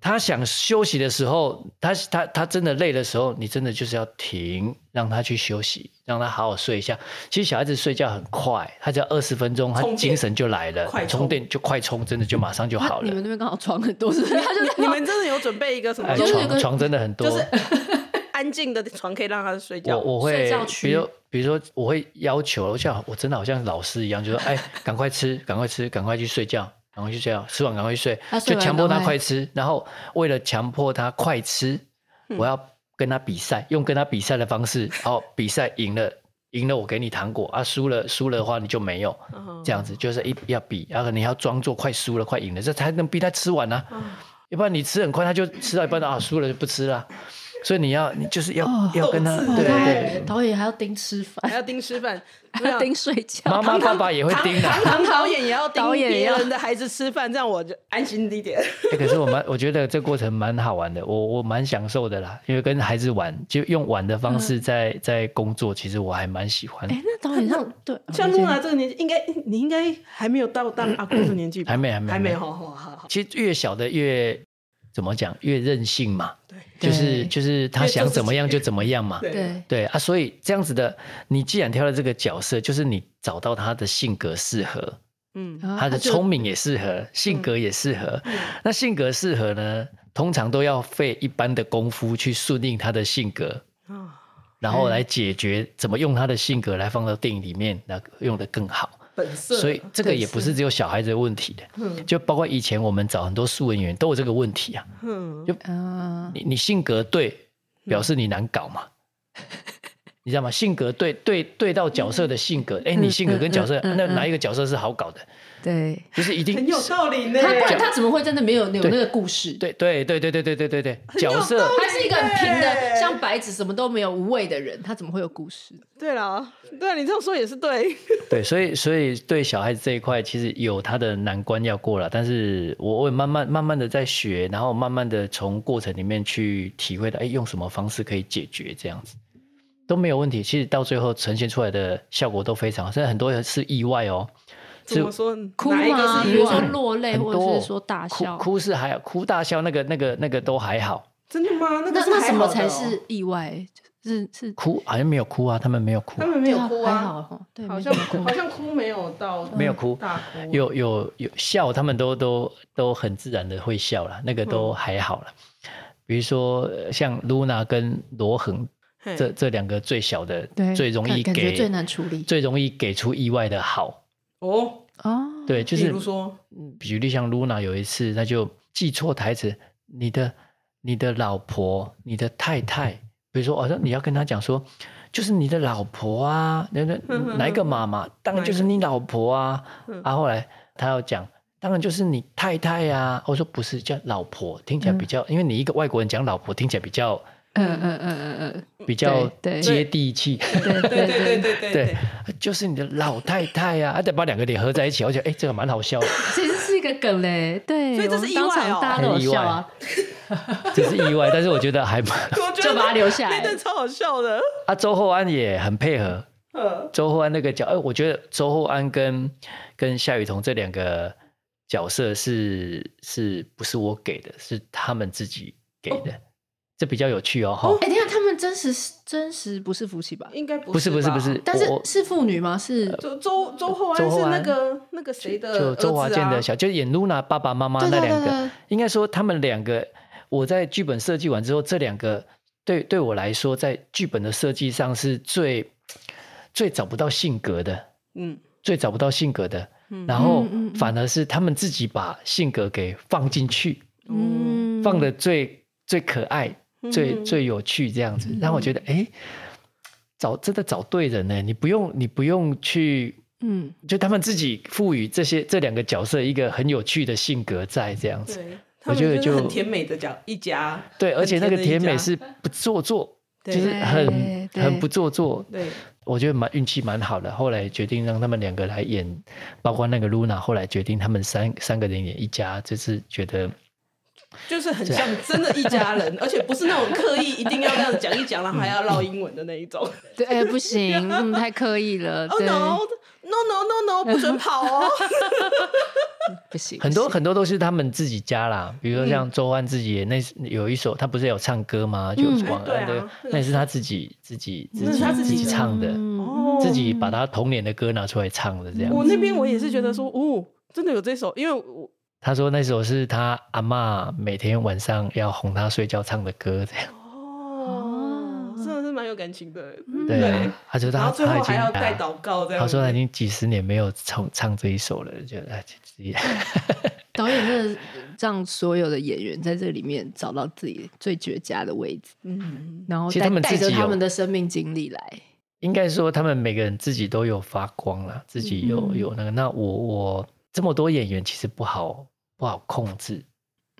他想休息的时候，他他他真的累的时候，你真的就是要停，让他去休息，让他好好睡一下。其实小孩子睡觉很快，他只要二十分钟，他精神就来了，快充电就快充，真的就马上就好了。你们那边刚好床很多，是不是？他就是你们真的有准备一个什么？哎、床床真的很多，就是 安静的床可以让他睡觉。我我会，比如比如说我会要求，我像我真的好像老师一样，就说哎，赶快吃，赶快吃，赶快去睡觉。然后就这样，吃完赶快睡，就强迫他快吃。然后为了强迫他快吃，我要跟他比赛，用跟他比赛的方式。哦，比赛赢了，赢了我给你糖果啊，输了输了的话你就没有。这样子就是一要比，然后你要装作快输了、快赢了，这才能逼他吃完呢。要不然你吃很快，他就吃到一半啊，输了就不吃了。所以你要，你就是要、哦、要跟他，对对对，导演还要盯吃饭，还要盯吃饭，还要盯睡觉。妈妈爸爸也会盯的，堂堂导演也要盯别人的孩子吃饭，这样我就安心一点。欸、可是我蛮，我觉得这过程蛮好玩的，我我蛮享受的啦，因为跟孩子玩，就用玩的方式在、嗯、在工作，其实我还蛮喜欢。哎、欸，那导演上对，像露娜这个年纪，应该你应该还没有到当阿公的年纪吧？还没，还没，还没，好好好。其实越小的越。怎么讲？越任性嘛，对，就是就是他想怎么样就怎么样嘛，对。对。啊，所以这样子的，你既然挑了这个角色，就是你找到他的性格适合，嗯，他的聪明也适合，性格也适合。那性格适合呢，通常都要费一般的功夫去顺应他的性格，然后来解决怎么用他的性格来放到电影里面，那用的更好。所以这个也不是只有小孩子的问题的，就包括以前我们找很多素人演员都有这个问题啊。就你你性格对，表示你难搞嘛，你知道吗？性格对对对到角色的性格，哎，你性格跟角色，那哪一个角色是好搞的？对，就是一定很有道理呢。他他怎么会真的没有有那个故事？对对对对对对对对对，角色他是一个很平的，像白纸什么都没有无畏的人，他怎么会有故事？对了，对你这样说也是对。对，所以所以对小孩子这一块，其实有他的难关要过了。但是我会慢慢慢慢的在学，然后慢慢的从过程里面去体会到，哎，用什么方式可以解决这样子都没有问题。其实到最后呈现出来的效果都非常好，现在很多人是意外哦。怎么说？哭吗？比如说落泪，或者是说大笑？哭，哭是还好，哭大笑那个那个那个都还好。真的吗？那个、那那什么才是意外？是是哭好像没有哭啊，他们没有哭，他们没有哭啊，还好对，好像好像哭没有到没有哭，大哭有有有笑，他们都都都很自然的会笑了，那个都还好了。比如说像露娜跟罗恒这这两个最小的，最容易给最难处理，最容易给出意外的好。哦哦，对，就是比如说，举例像露娜有一次，他就记错台词，你的、你的老婆、你的太太，比如说，哦，说你要跟他讲说，就是你的老婆啊，那那哪一个妈妈？当然就是你老婆啊。啊，后来他要讲，当然就是你太太呀。我说不是，叫老婆，听起来比较，因为你一个外国人讲老婆，听起来比较嗯嗯嗯嗯嗯，比较接地气。对对对对对对，就是你的老太太呀，还得把两个脸合在一起，我觉得哎，这个蛮好笑的。其实是一个梗嘞，对，所以这是意外哦，大家都有笑啊。这是意外，但是我觉得还蛮，就把它留下来，那超好笑的。啊，周厚安也很配合。嗯周厚安那个角，哎，我觉得周厚安跟跟夏雨桐这两个角色是是不是我给的？是他们自己给的。这比较有趣哦，哈！哎，你看他们真实真实不是夫妻吧？应该不是，不是，不是，但是是父女吗？是周周周厚安是那个那个谁的？就周华健的小，就演露娜爸爸妈妈那两个。应该说他们两个，我在剧本设计完之后，这两个对对我来说，在剧本的设计上是最最找不到性格的，嗯，最找不到性格的。然后反而是他们自己把性格给放进去，嗯，放的最最可爱。最最有趣这样子，让我觉得哎，找真的找对人呢。你不用你不用去，嗯，就他们自己赋予这些这两个角色一个很有趣的性格在这样子。我觉得就很甜美的角一家。对，而且那个甜美是不做作，就是很很不做作。对，我觉得蛮运气蛮好的。后来决定让他们两个来演，包括那个露娜，后来决定他们三三个人演一家，就是觉得。就是很像真的一家人，而且不是那种刻意一定要这样讲一讲，然后还要唠英文的那一种。对，哎，不行，太刻意了。Oh no no no，不准跑哦！不行，很多很多都是他们自己家啦，比如说像周安自己那有一首，他不是有唱歌吗？就晚安的，那也是他自己自己自己自己唱的，自己把他童年的歌拿出来唱的这样。我那边我也是觉得说，哦，真的有这首，因为我。他说那首是他阿嬷每天晚上要哄他睡觉唱的歌，这样哦，真的是蛮有感情的。对，他说他最后还要带祷告，这样。他说他已经几十年没有唱唱这一首了，觉得 导演真的让所有的演员在这里面找到自己最绝佳的位置，嗯，然后带带着他们的生命经历来。应该说他们每个人自己都有发光了，自己有有那个。那我我这么多演员其实不好。不好控制，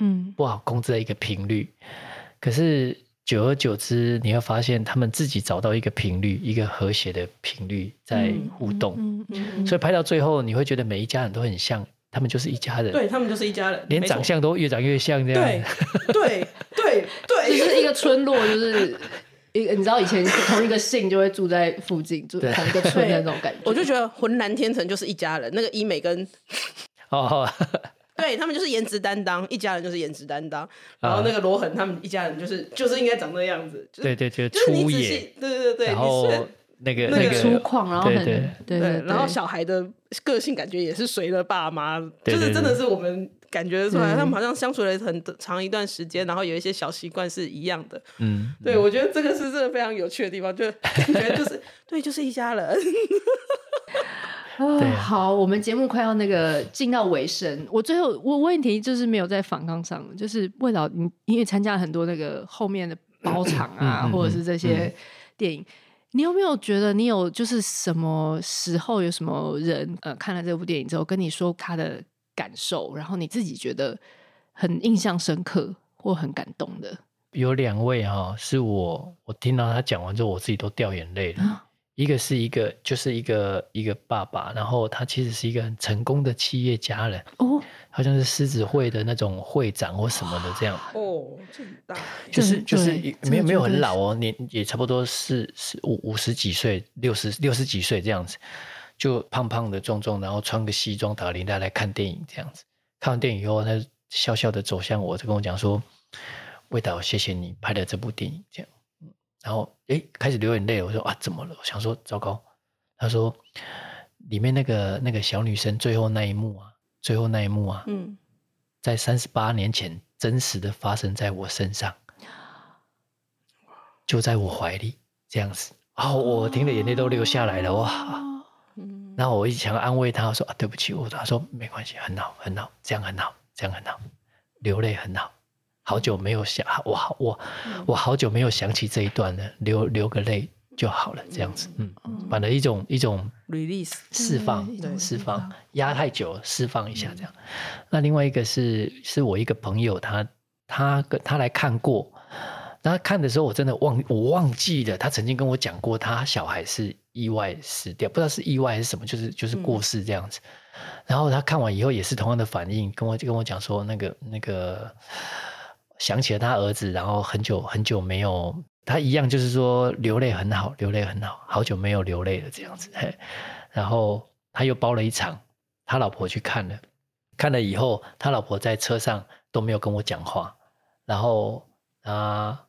嗯，不好控制的一个频率。可是久而久之，你会发现他们自己找到一个频率，一个和谐的频率在互动。嗯嗯嗯、所以拍到最后，你会觉得每一家人都很像，他们就是一家人。对，他们就是一家人，连长相都越长越像这样。对对 对对，就是一个村落，就是一个你知道以前同一个姓就会住在附近，住同一个村的那种感觉。我就觉得浑然天成就是一家人，那个医美跟哦。对，他们就是颜值担当，一家人就是颜值担当。然后那个罗恒他们一家人就是就是应该长那样子。对对对，就是粗野。对对对，然后那个那个粗犷，然后很对对，然后小孩的个性感觉也是随了爸妈，就是真的是我们感觉出来，他们好像相处了很长一段时间，然后有一些小习惯是一样的。嗯，对，我觉得这个是真的非常有趣的地方，就感觉就是 对，就是一家人。好，我们节目快要那个进到尾声，我最后我问题就是没有在反抗上，就是魏导，你因为参加了很多那个后面的包场啊，或者是这些电影，你有没有觉得你有就是什么时候有什么人呃看了这部电影之后跟你说他的感受，然后你自己觉得很印象深刻或很感动的？有两位哈、哦，是我我听到他讲完之后，我自己都掉眼泪了。啊一个是一个，就是一个一个爸爸，然后他其实是一个很成功的企业家人哦，好像是狮子会的那种会长或什么的这样。哦，这么大，就是就是没有没有很老哦，年也差不多是是五五十几岁，六十六十几岁这样子，就胖胖的壮壮，然后穿个西装打领带来看电影这样子，看完电影以后，他笑笑的走向我，就跟我讲说：“魏导，谢谢你拍的这部电影。”这样。然后，诶，开始流眼泪。我说啊，怎么了？我想说，糟糕。他说，里面那个那个小女生最后那一幕啊，最后那一幕啊，嗯，在三十八年前真实的发生在我身上，就在我怀里这样子。啊我听了眼泪都流下来了，哇！嗯，然后我一想安慰他，我说啊，对不起。我他说没关系，很好，很好，这样很好，这样很好，流泪很好。好久没有想，我好我我好久没有想起这一段了，流流个泪就好了，这样子，嗯，把的一种一种 release 释放释放，压太久释放一下这样。那另外一个是是我一个朋友，他他跟他来看过，然后看的时候，我真的忘我忘记了，他曾经跟我讲过，他小孩是意外死掉，不知道是意外还是什么，就是就是过世这样子。嗯、然后他看完以后也是同样的反应，跟我跟我讲说，那个那个想起了他儿子，然后很久很久没有，他一样就是说流泪很好，流泪很好，好久没有流泪了这样子。然后他又包了一场，他老婆去看了，看了以后，他老婆在车上都没有跟我讲话，然后啊。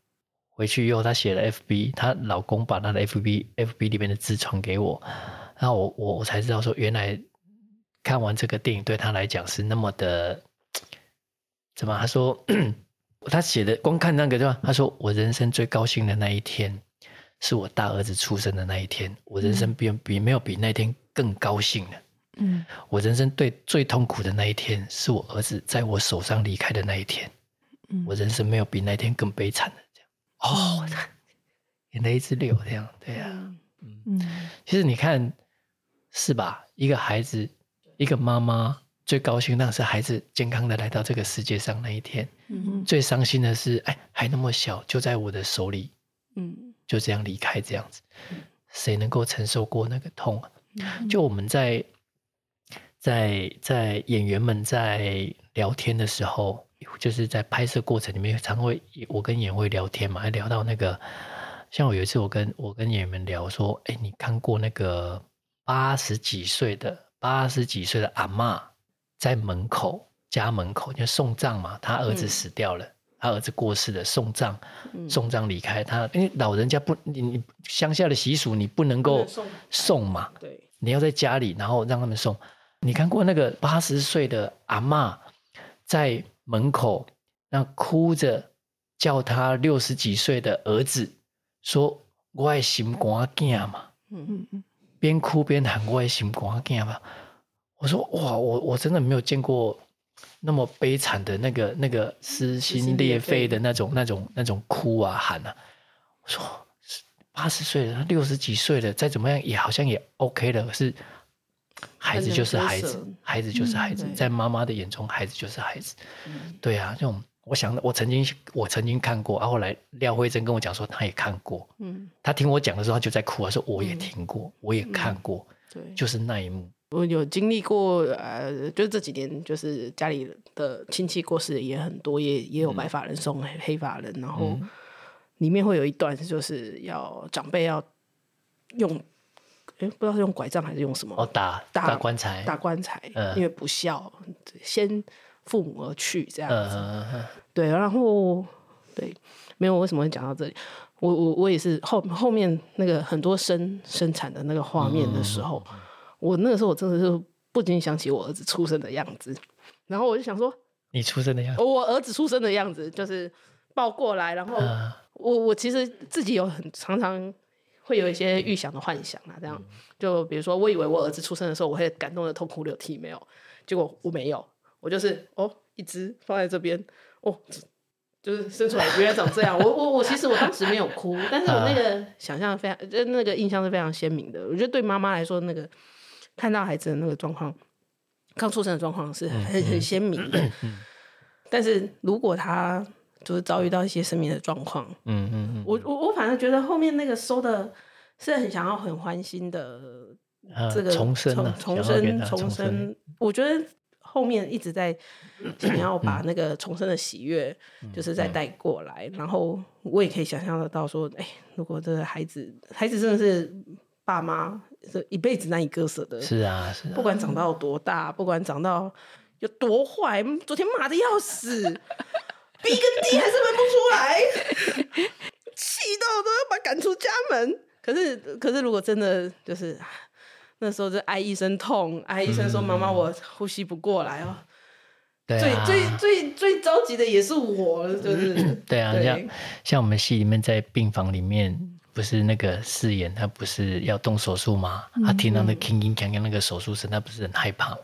回去以后，他写了 FB，她老公把她的 FB FB 里面的字传给我，然后我我我才知道说，原来看完这个电影对他来讲是那么的，怎么？他说他写的光看那个对吧？他说我人生最高兴的那一天是我大儿子出生的那一天，我人生比比没有比那天更高兴了。嗯，我人生对最痛苦的那一天是我儿子在我手上离开的那一天，嗯，我人生没有比那天更悲惨的。哦，眼泪一直流，这样对呀、啊，嗯，其实你看，是吧？一个孩子，一个妈妈最高兴那是孩子健康的来到这个世界上那一天，嗯，最伤心的是，哎，还那么小，就在我的手里，嗯，就这样离开，这样子，谁能够承受过那个痛啊？就我们在在在演员们在聊天的时候。就是在拍摄过程里面，常会我跟演员会聊天嘛，还聊到那个，像我有一次我跟我跟演员们聊说，哎，你看过那个八十几岁的八十几岁的阿嬷在门口家门口就送葬嘛，他儿子死掉了，嗯、他儿子过世了，送葬送葬离开他，因为老人家不你你乡下的习俗你不能够送嘛，对，你要在家里然后让他们送。你看过那个八十岁的阿嬷在门口，那哭着叫他六十几岁的儿子说：“我爱心肝囝嘛。”嗯嗯嗯，边哭边喊：“我爱心肝囝嘛。”我说：“哇，我我真的没有见过那么悲惨的那个那个撕心裂肺的那种那种那种哭啊喊啊！”我说：“八十岁了，他六十几岁了，再怎么样也好像也 OK 了。”是。孩子就是孩子，孩子就是孩子，嗯、在妈妈的眼中，孩子就是孩子。嗯、对啊，这种我想，我曾经我曾经看过，啊，后来廖慧珍跟我讲说，她也看过。嗯，他听我讲的时候，她就在哭啊，说我也听过，嗯、我也看过。对，就是那一幕。我有经历过，呃，就是这几年，就是家里的亲戚过世也很多，也也有白发人送黑发人，嗯、然后里面会有一段，就是要长辈要用。哎，不知道是用拐杖还是用什么？哦，打打棺材，打棺材，呃、因为不孝，先父母而去这样子。呃、对，然后对，没有，我为什么会讲到这里？我我我也是后后面那个很多生生产的那个画面的时候，嗯、我那个时候我真的是不禁想起我儿子出生的样子，然后我就想说，你出生的样子，我儿子出生的样子就是抱过来，然后我、呃、我其实自己有很常常。会有一些预想的幻想啊，这样就比如说，我以为我儿子出生的时候，我会感动的痛哭流涕，没有，结果我没有，我就是哦，一只放在这边，哦，就是生出来原来长这样，我我我其实我当时没有哭，但是我那个想象非常，就那个印象是非常鲜明的。我觉得对妈妈来说，那个看到孩子的那个状况，刚出生的状况是很很鲜明的，但是如果他。就是遭遇到一些生命的状况，嗯嗯嗯，我我我反正觉得后面那个收的是很想要很欢欣的这个重生重生重生，我觉得后面一直在 想要把那个重生的喜悦，就是再带过来，然后我也可以想象得到说，哎，如果这个孩子孩子真的是爸妈这一辈子难以割舍的，是啊是啊，不管长到多大，不管长到有多坏，昨天骂的要死。B 跟 D 还是分不出来，气到都要把赶出家门。可是，可是如果真的就是那时候，就哀一声痛，哀一声说：“妈妈，我呼吸不过来哦。”最最最最着急的也是我，就是对啊，像像我们戏里面在病房里面，不是那个誓言他不是要动手术吗？他听到那铿铿锵锵那个手术声，他不是很害怕？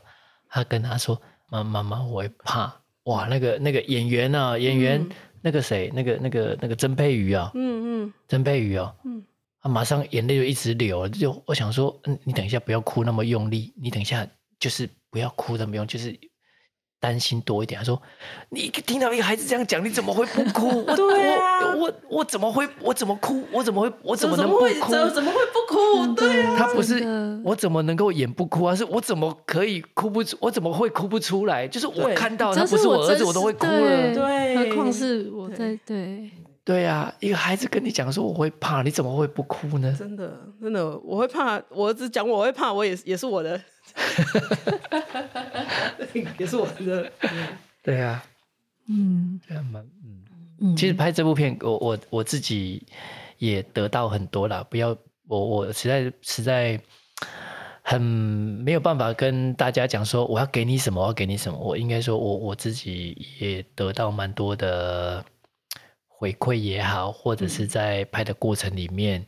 他跟他说：“妈妈妈，我会怕。”哇，那个那个演员啊，演员、嗯、那个谁，那个那个那个曾佩瑜啊，嗯嗯，曾佩瑜啊，嗯，他马上眼泪就一直流，就我想说，嗯，你等一下不要哭那么用力，你等一下就是不要哭那么用，就是担心多一点。他说，你听到一个孩子这样讲，你怎么会不哭？我我我怎么会我怎么哭？我怎么会我怎么能不哭？怎么会不哭？对啊，他不是我怎么能够演不哭啊？是我怎么可以哭不出？我怎么会哭不出来？就是我看到他不是我儿子，我都会哭了。对，何况是我在对。对啊，一个孩子跟你讲说我会怕，你怎么会不哭呢？真的，真的，我会怕。我儿子讲我会怕，我也也是我的，也是我的。对啊，嗯，这样蛮嗯嗯。其实拍这部片，我我我自己也得到很多啦。不要，我我实在实在很没有办法跟大家讲说我要给你什么，我要给你什么。我应该说我我自己也得到蛮多的。回馈也好，或者是在拍的过程里面，嗯、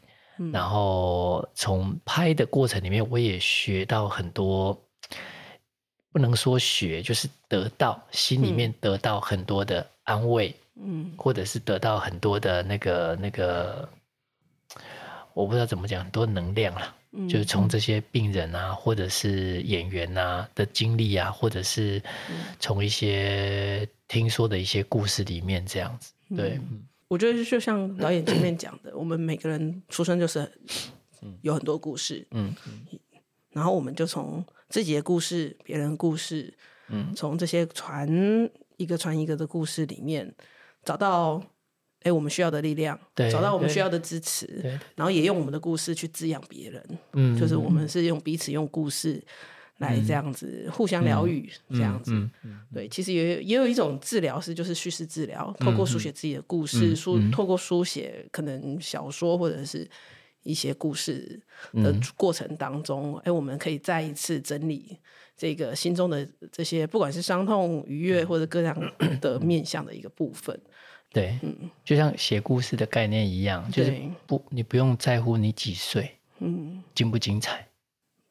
然后从拍的过程里面，我也学到很多，不能说学，就是得到心里面得到很多的安慰，嗯，或者是得到很多的那个那个，我不知道怎么讲，很多能量啦，嗯、就是从。这些病人啊，或者是演员啊的经历啊，或者是从一些听说的一些故事里面这样子。对，我觉得就像导演前面讲的，我们每个人出生就是有很多故事，嗯，然后我们就从自己的故事、别人的故事，嗯，从这些传一个传一个的故事里面，找到哎我们需要的力量，对，找到我们需要的支持，对，然后也用我们的故事去滋养别人，嗯，就是我们是用彼此用故事。来这样子、嗯、互相疗愈，这样子，对，其实也也有一种治疗是就是叙事治疗，透过书写自己的故事，书、嗯、透过书写可能小说或者是一些故事的过程当中，哎、嗯，我们可以再一次整理这个心中的这些，不管是伤痛、愉悦或者各样的 面向的一个部分。对，嗯，就像写故事的概念一样，就是不，你不用在乎你几岁，嗯，精不精彩。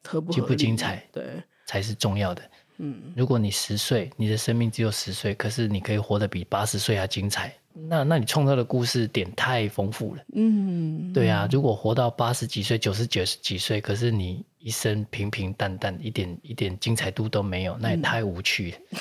合不合精不精彩，对，才是重要的。嗯，如果你十岁，你的生命只有十岁，可是你可以活得比八十岁还精彩，那那你创造的故事点太丰富了。嗯，对啊，如果活到八十几岁、九十九十几岁，可是你一生平平淡淡，一点一点精彩度都没有，那也太无趣了。嗯、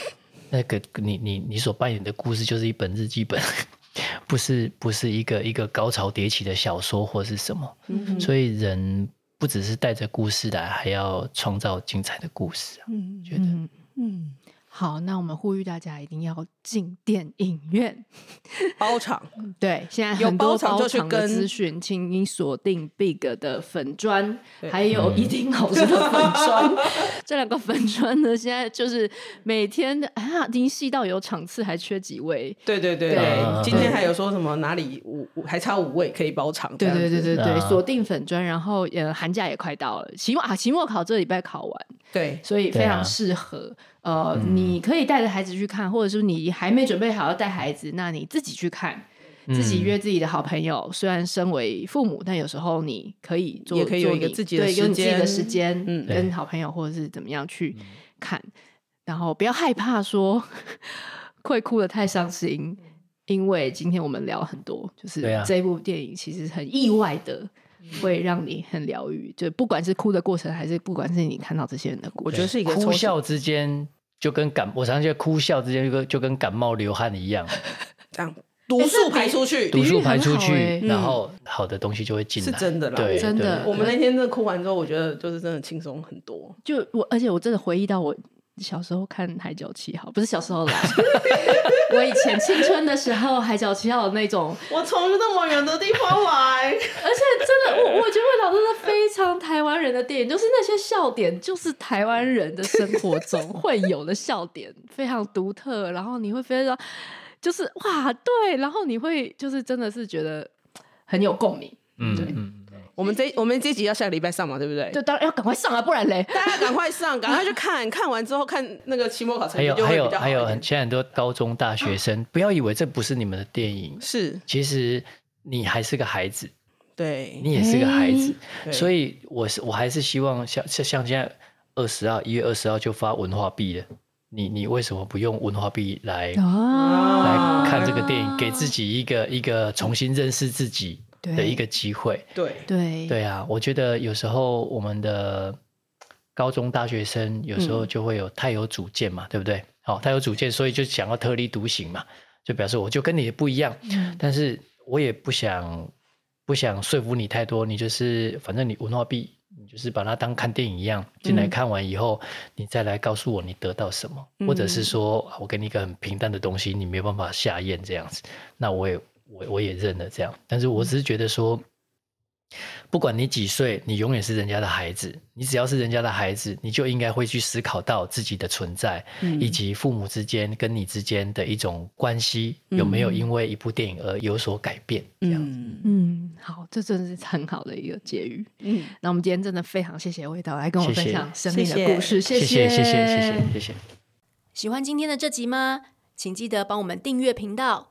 那个你你你所扮演的故事就是一本日记本，不是不是一个一个高潮迭起的小说或是什么。嗯，所以人。不只是带着故事来，还要创造精彩的故事啊！嗯，觉得嗯。嗯好，那我们呼吁大家一定要进电影院 包场。对，现在很多包场的资讯，请你锁定 Big 的粉专，对还有一丁老师的粉砖。嗯、这两个粉砖呢，现在就是每天啊，已经细到有场次还缺几位。对对对对，对今天还有说什么哪里五还差五位可以包场？对对对对对，锁定粉砖，然后呃，寒假也快到了，期末啊，期末考这礼拜考完，对，所以非常适合。呃，你可以带着孩子去看，或者是你还没准备好要带孩子，那你自己去看，自己约自己的好朋友。虽然身为父母，但有时候你可以做，也可以有一个自己的对，有你自己的时间，嗯，跟好朋友或者是怎么样去看，然后不要害怕说 会哭的太伤心，因为今天我们聊很多，就是这部电影其实很意外的。会让你很疗愈，就不管是哭的过程，还是不管是你看到这些人的故事，我觉得是一个哭笑之间就跟感，我常常觉得哭笑之间就跟就跟感冒流汗一样，这样毒素排出去，毒素排出去，然后好的东西就会进来，是真的啦，对，真的。我们那天真的哭完之后，我觉得就是真的轻松很多。就我，而且我真的回忆到我。小时候看《海角七号》，不是小时候啦，我以前青春的时候，《海角七号》那种，我从那么远的地方来，而且真的，我我觉得会导致非常台湾人的电影，就是那些笑点，就是台湾人的生活中 会有的笑点，非常独特，然后你会非常，就是哇，对，然后你会就是真的是觉得很有共鸣，嗯，对。我们这我们这集要下个礼拜上嘛，对不对？就当然要赶快上啊，不然嘞，大家赶快上，赶快去看看完之后看那个期末考成绩就会比较好一点。还有还有很现在很多高中大学生，不要以为这不是你们的电影，是。其实你还是个孩子，对，你也是个孩子，所以我是我还是希望像像像现在二十二一月二十号就发文化币了，你你为什么不用文化币来来看这个电影，给自己一个一个重新认识自己的一个机会，对对对啊！我觉得有时候我们的高中大学生有时候就会有太有主见嘛，嗯、对不对？好，太有主见，所以就想要特立独行嘛，就表示我就跟你不一样。嗯、但是我也不想不想说服你太多，你就是反正你文化币，你就是把它当看电影一样进来看完以后，嗯、你再来告诉我你得到什么，嗯、或者是说我给你一个很平淡的东西，你没有办法下咽这样子，那我也我我也认了这样，但是我只是觉得说。嗯不管你几岁，你永远是人家的孩子。你只要是人家的孩子，你就应该会去思考到自己的存在，嗯、以及父母之间跟你之间的一种关系有没有因为一部电影而有所改变。嗯、这样子，嗯，好，这真的是很好的一个结语。嗯，那我们今天真的非常谢谢味道来跟我分享生命的故事，谢谢，谢谢，谢谢，谢谢，谢谢。喜欢今天的这集吗？请记得帮我们订阅频道，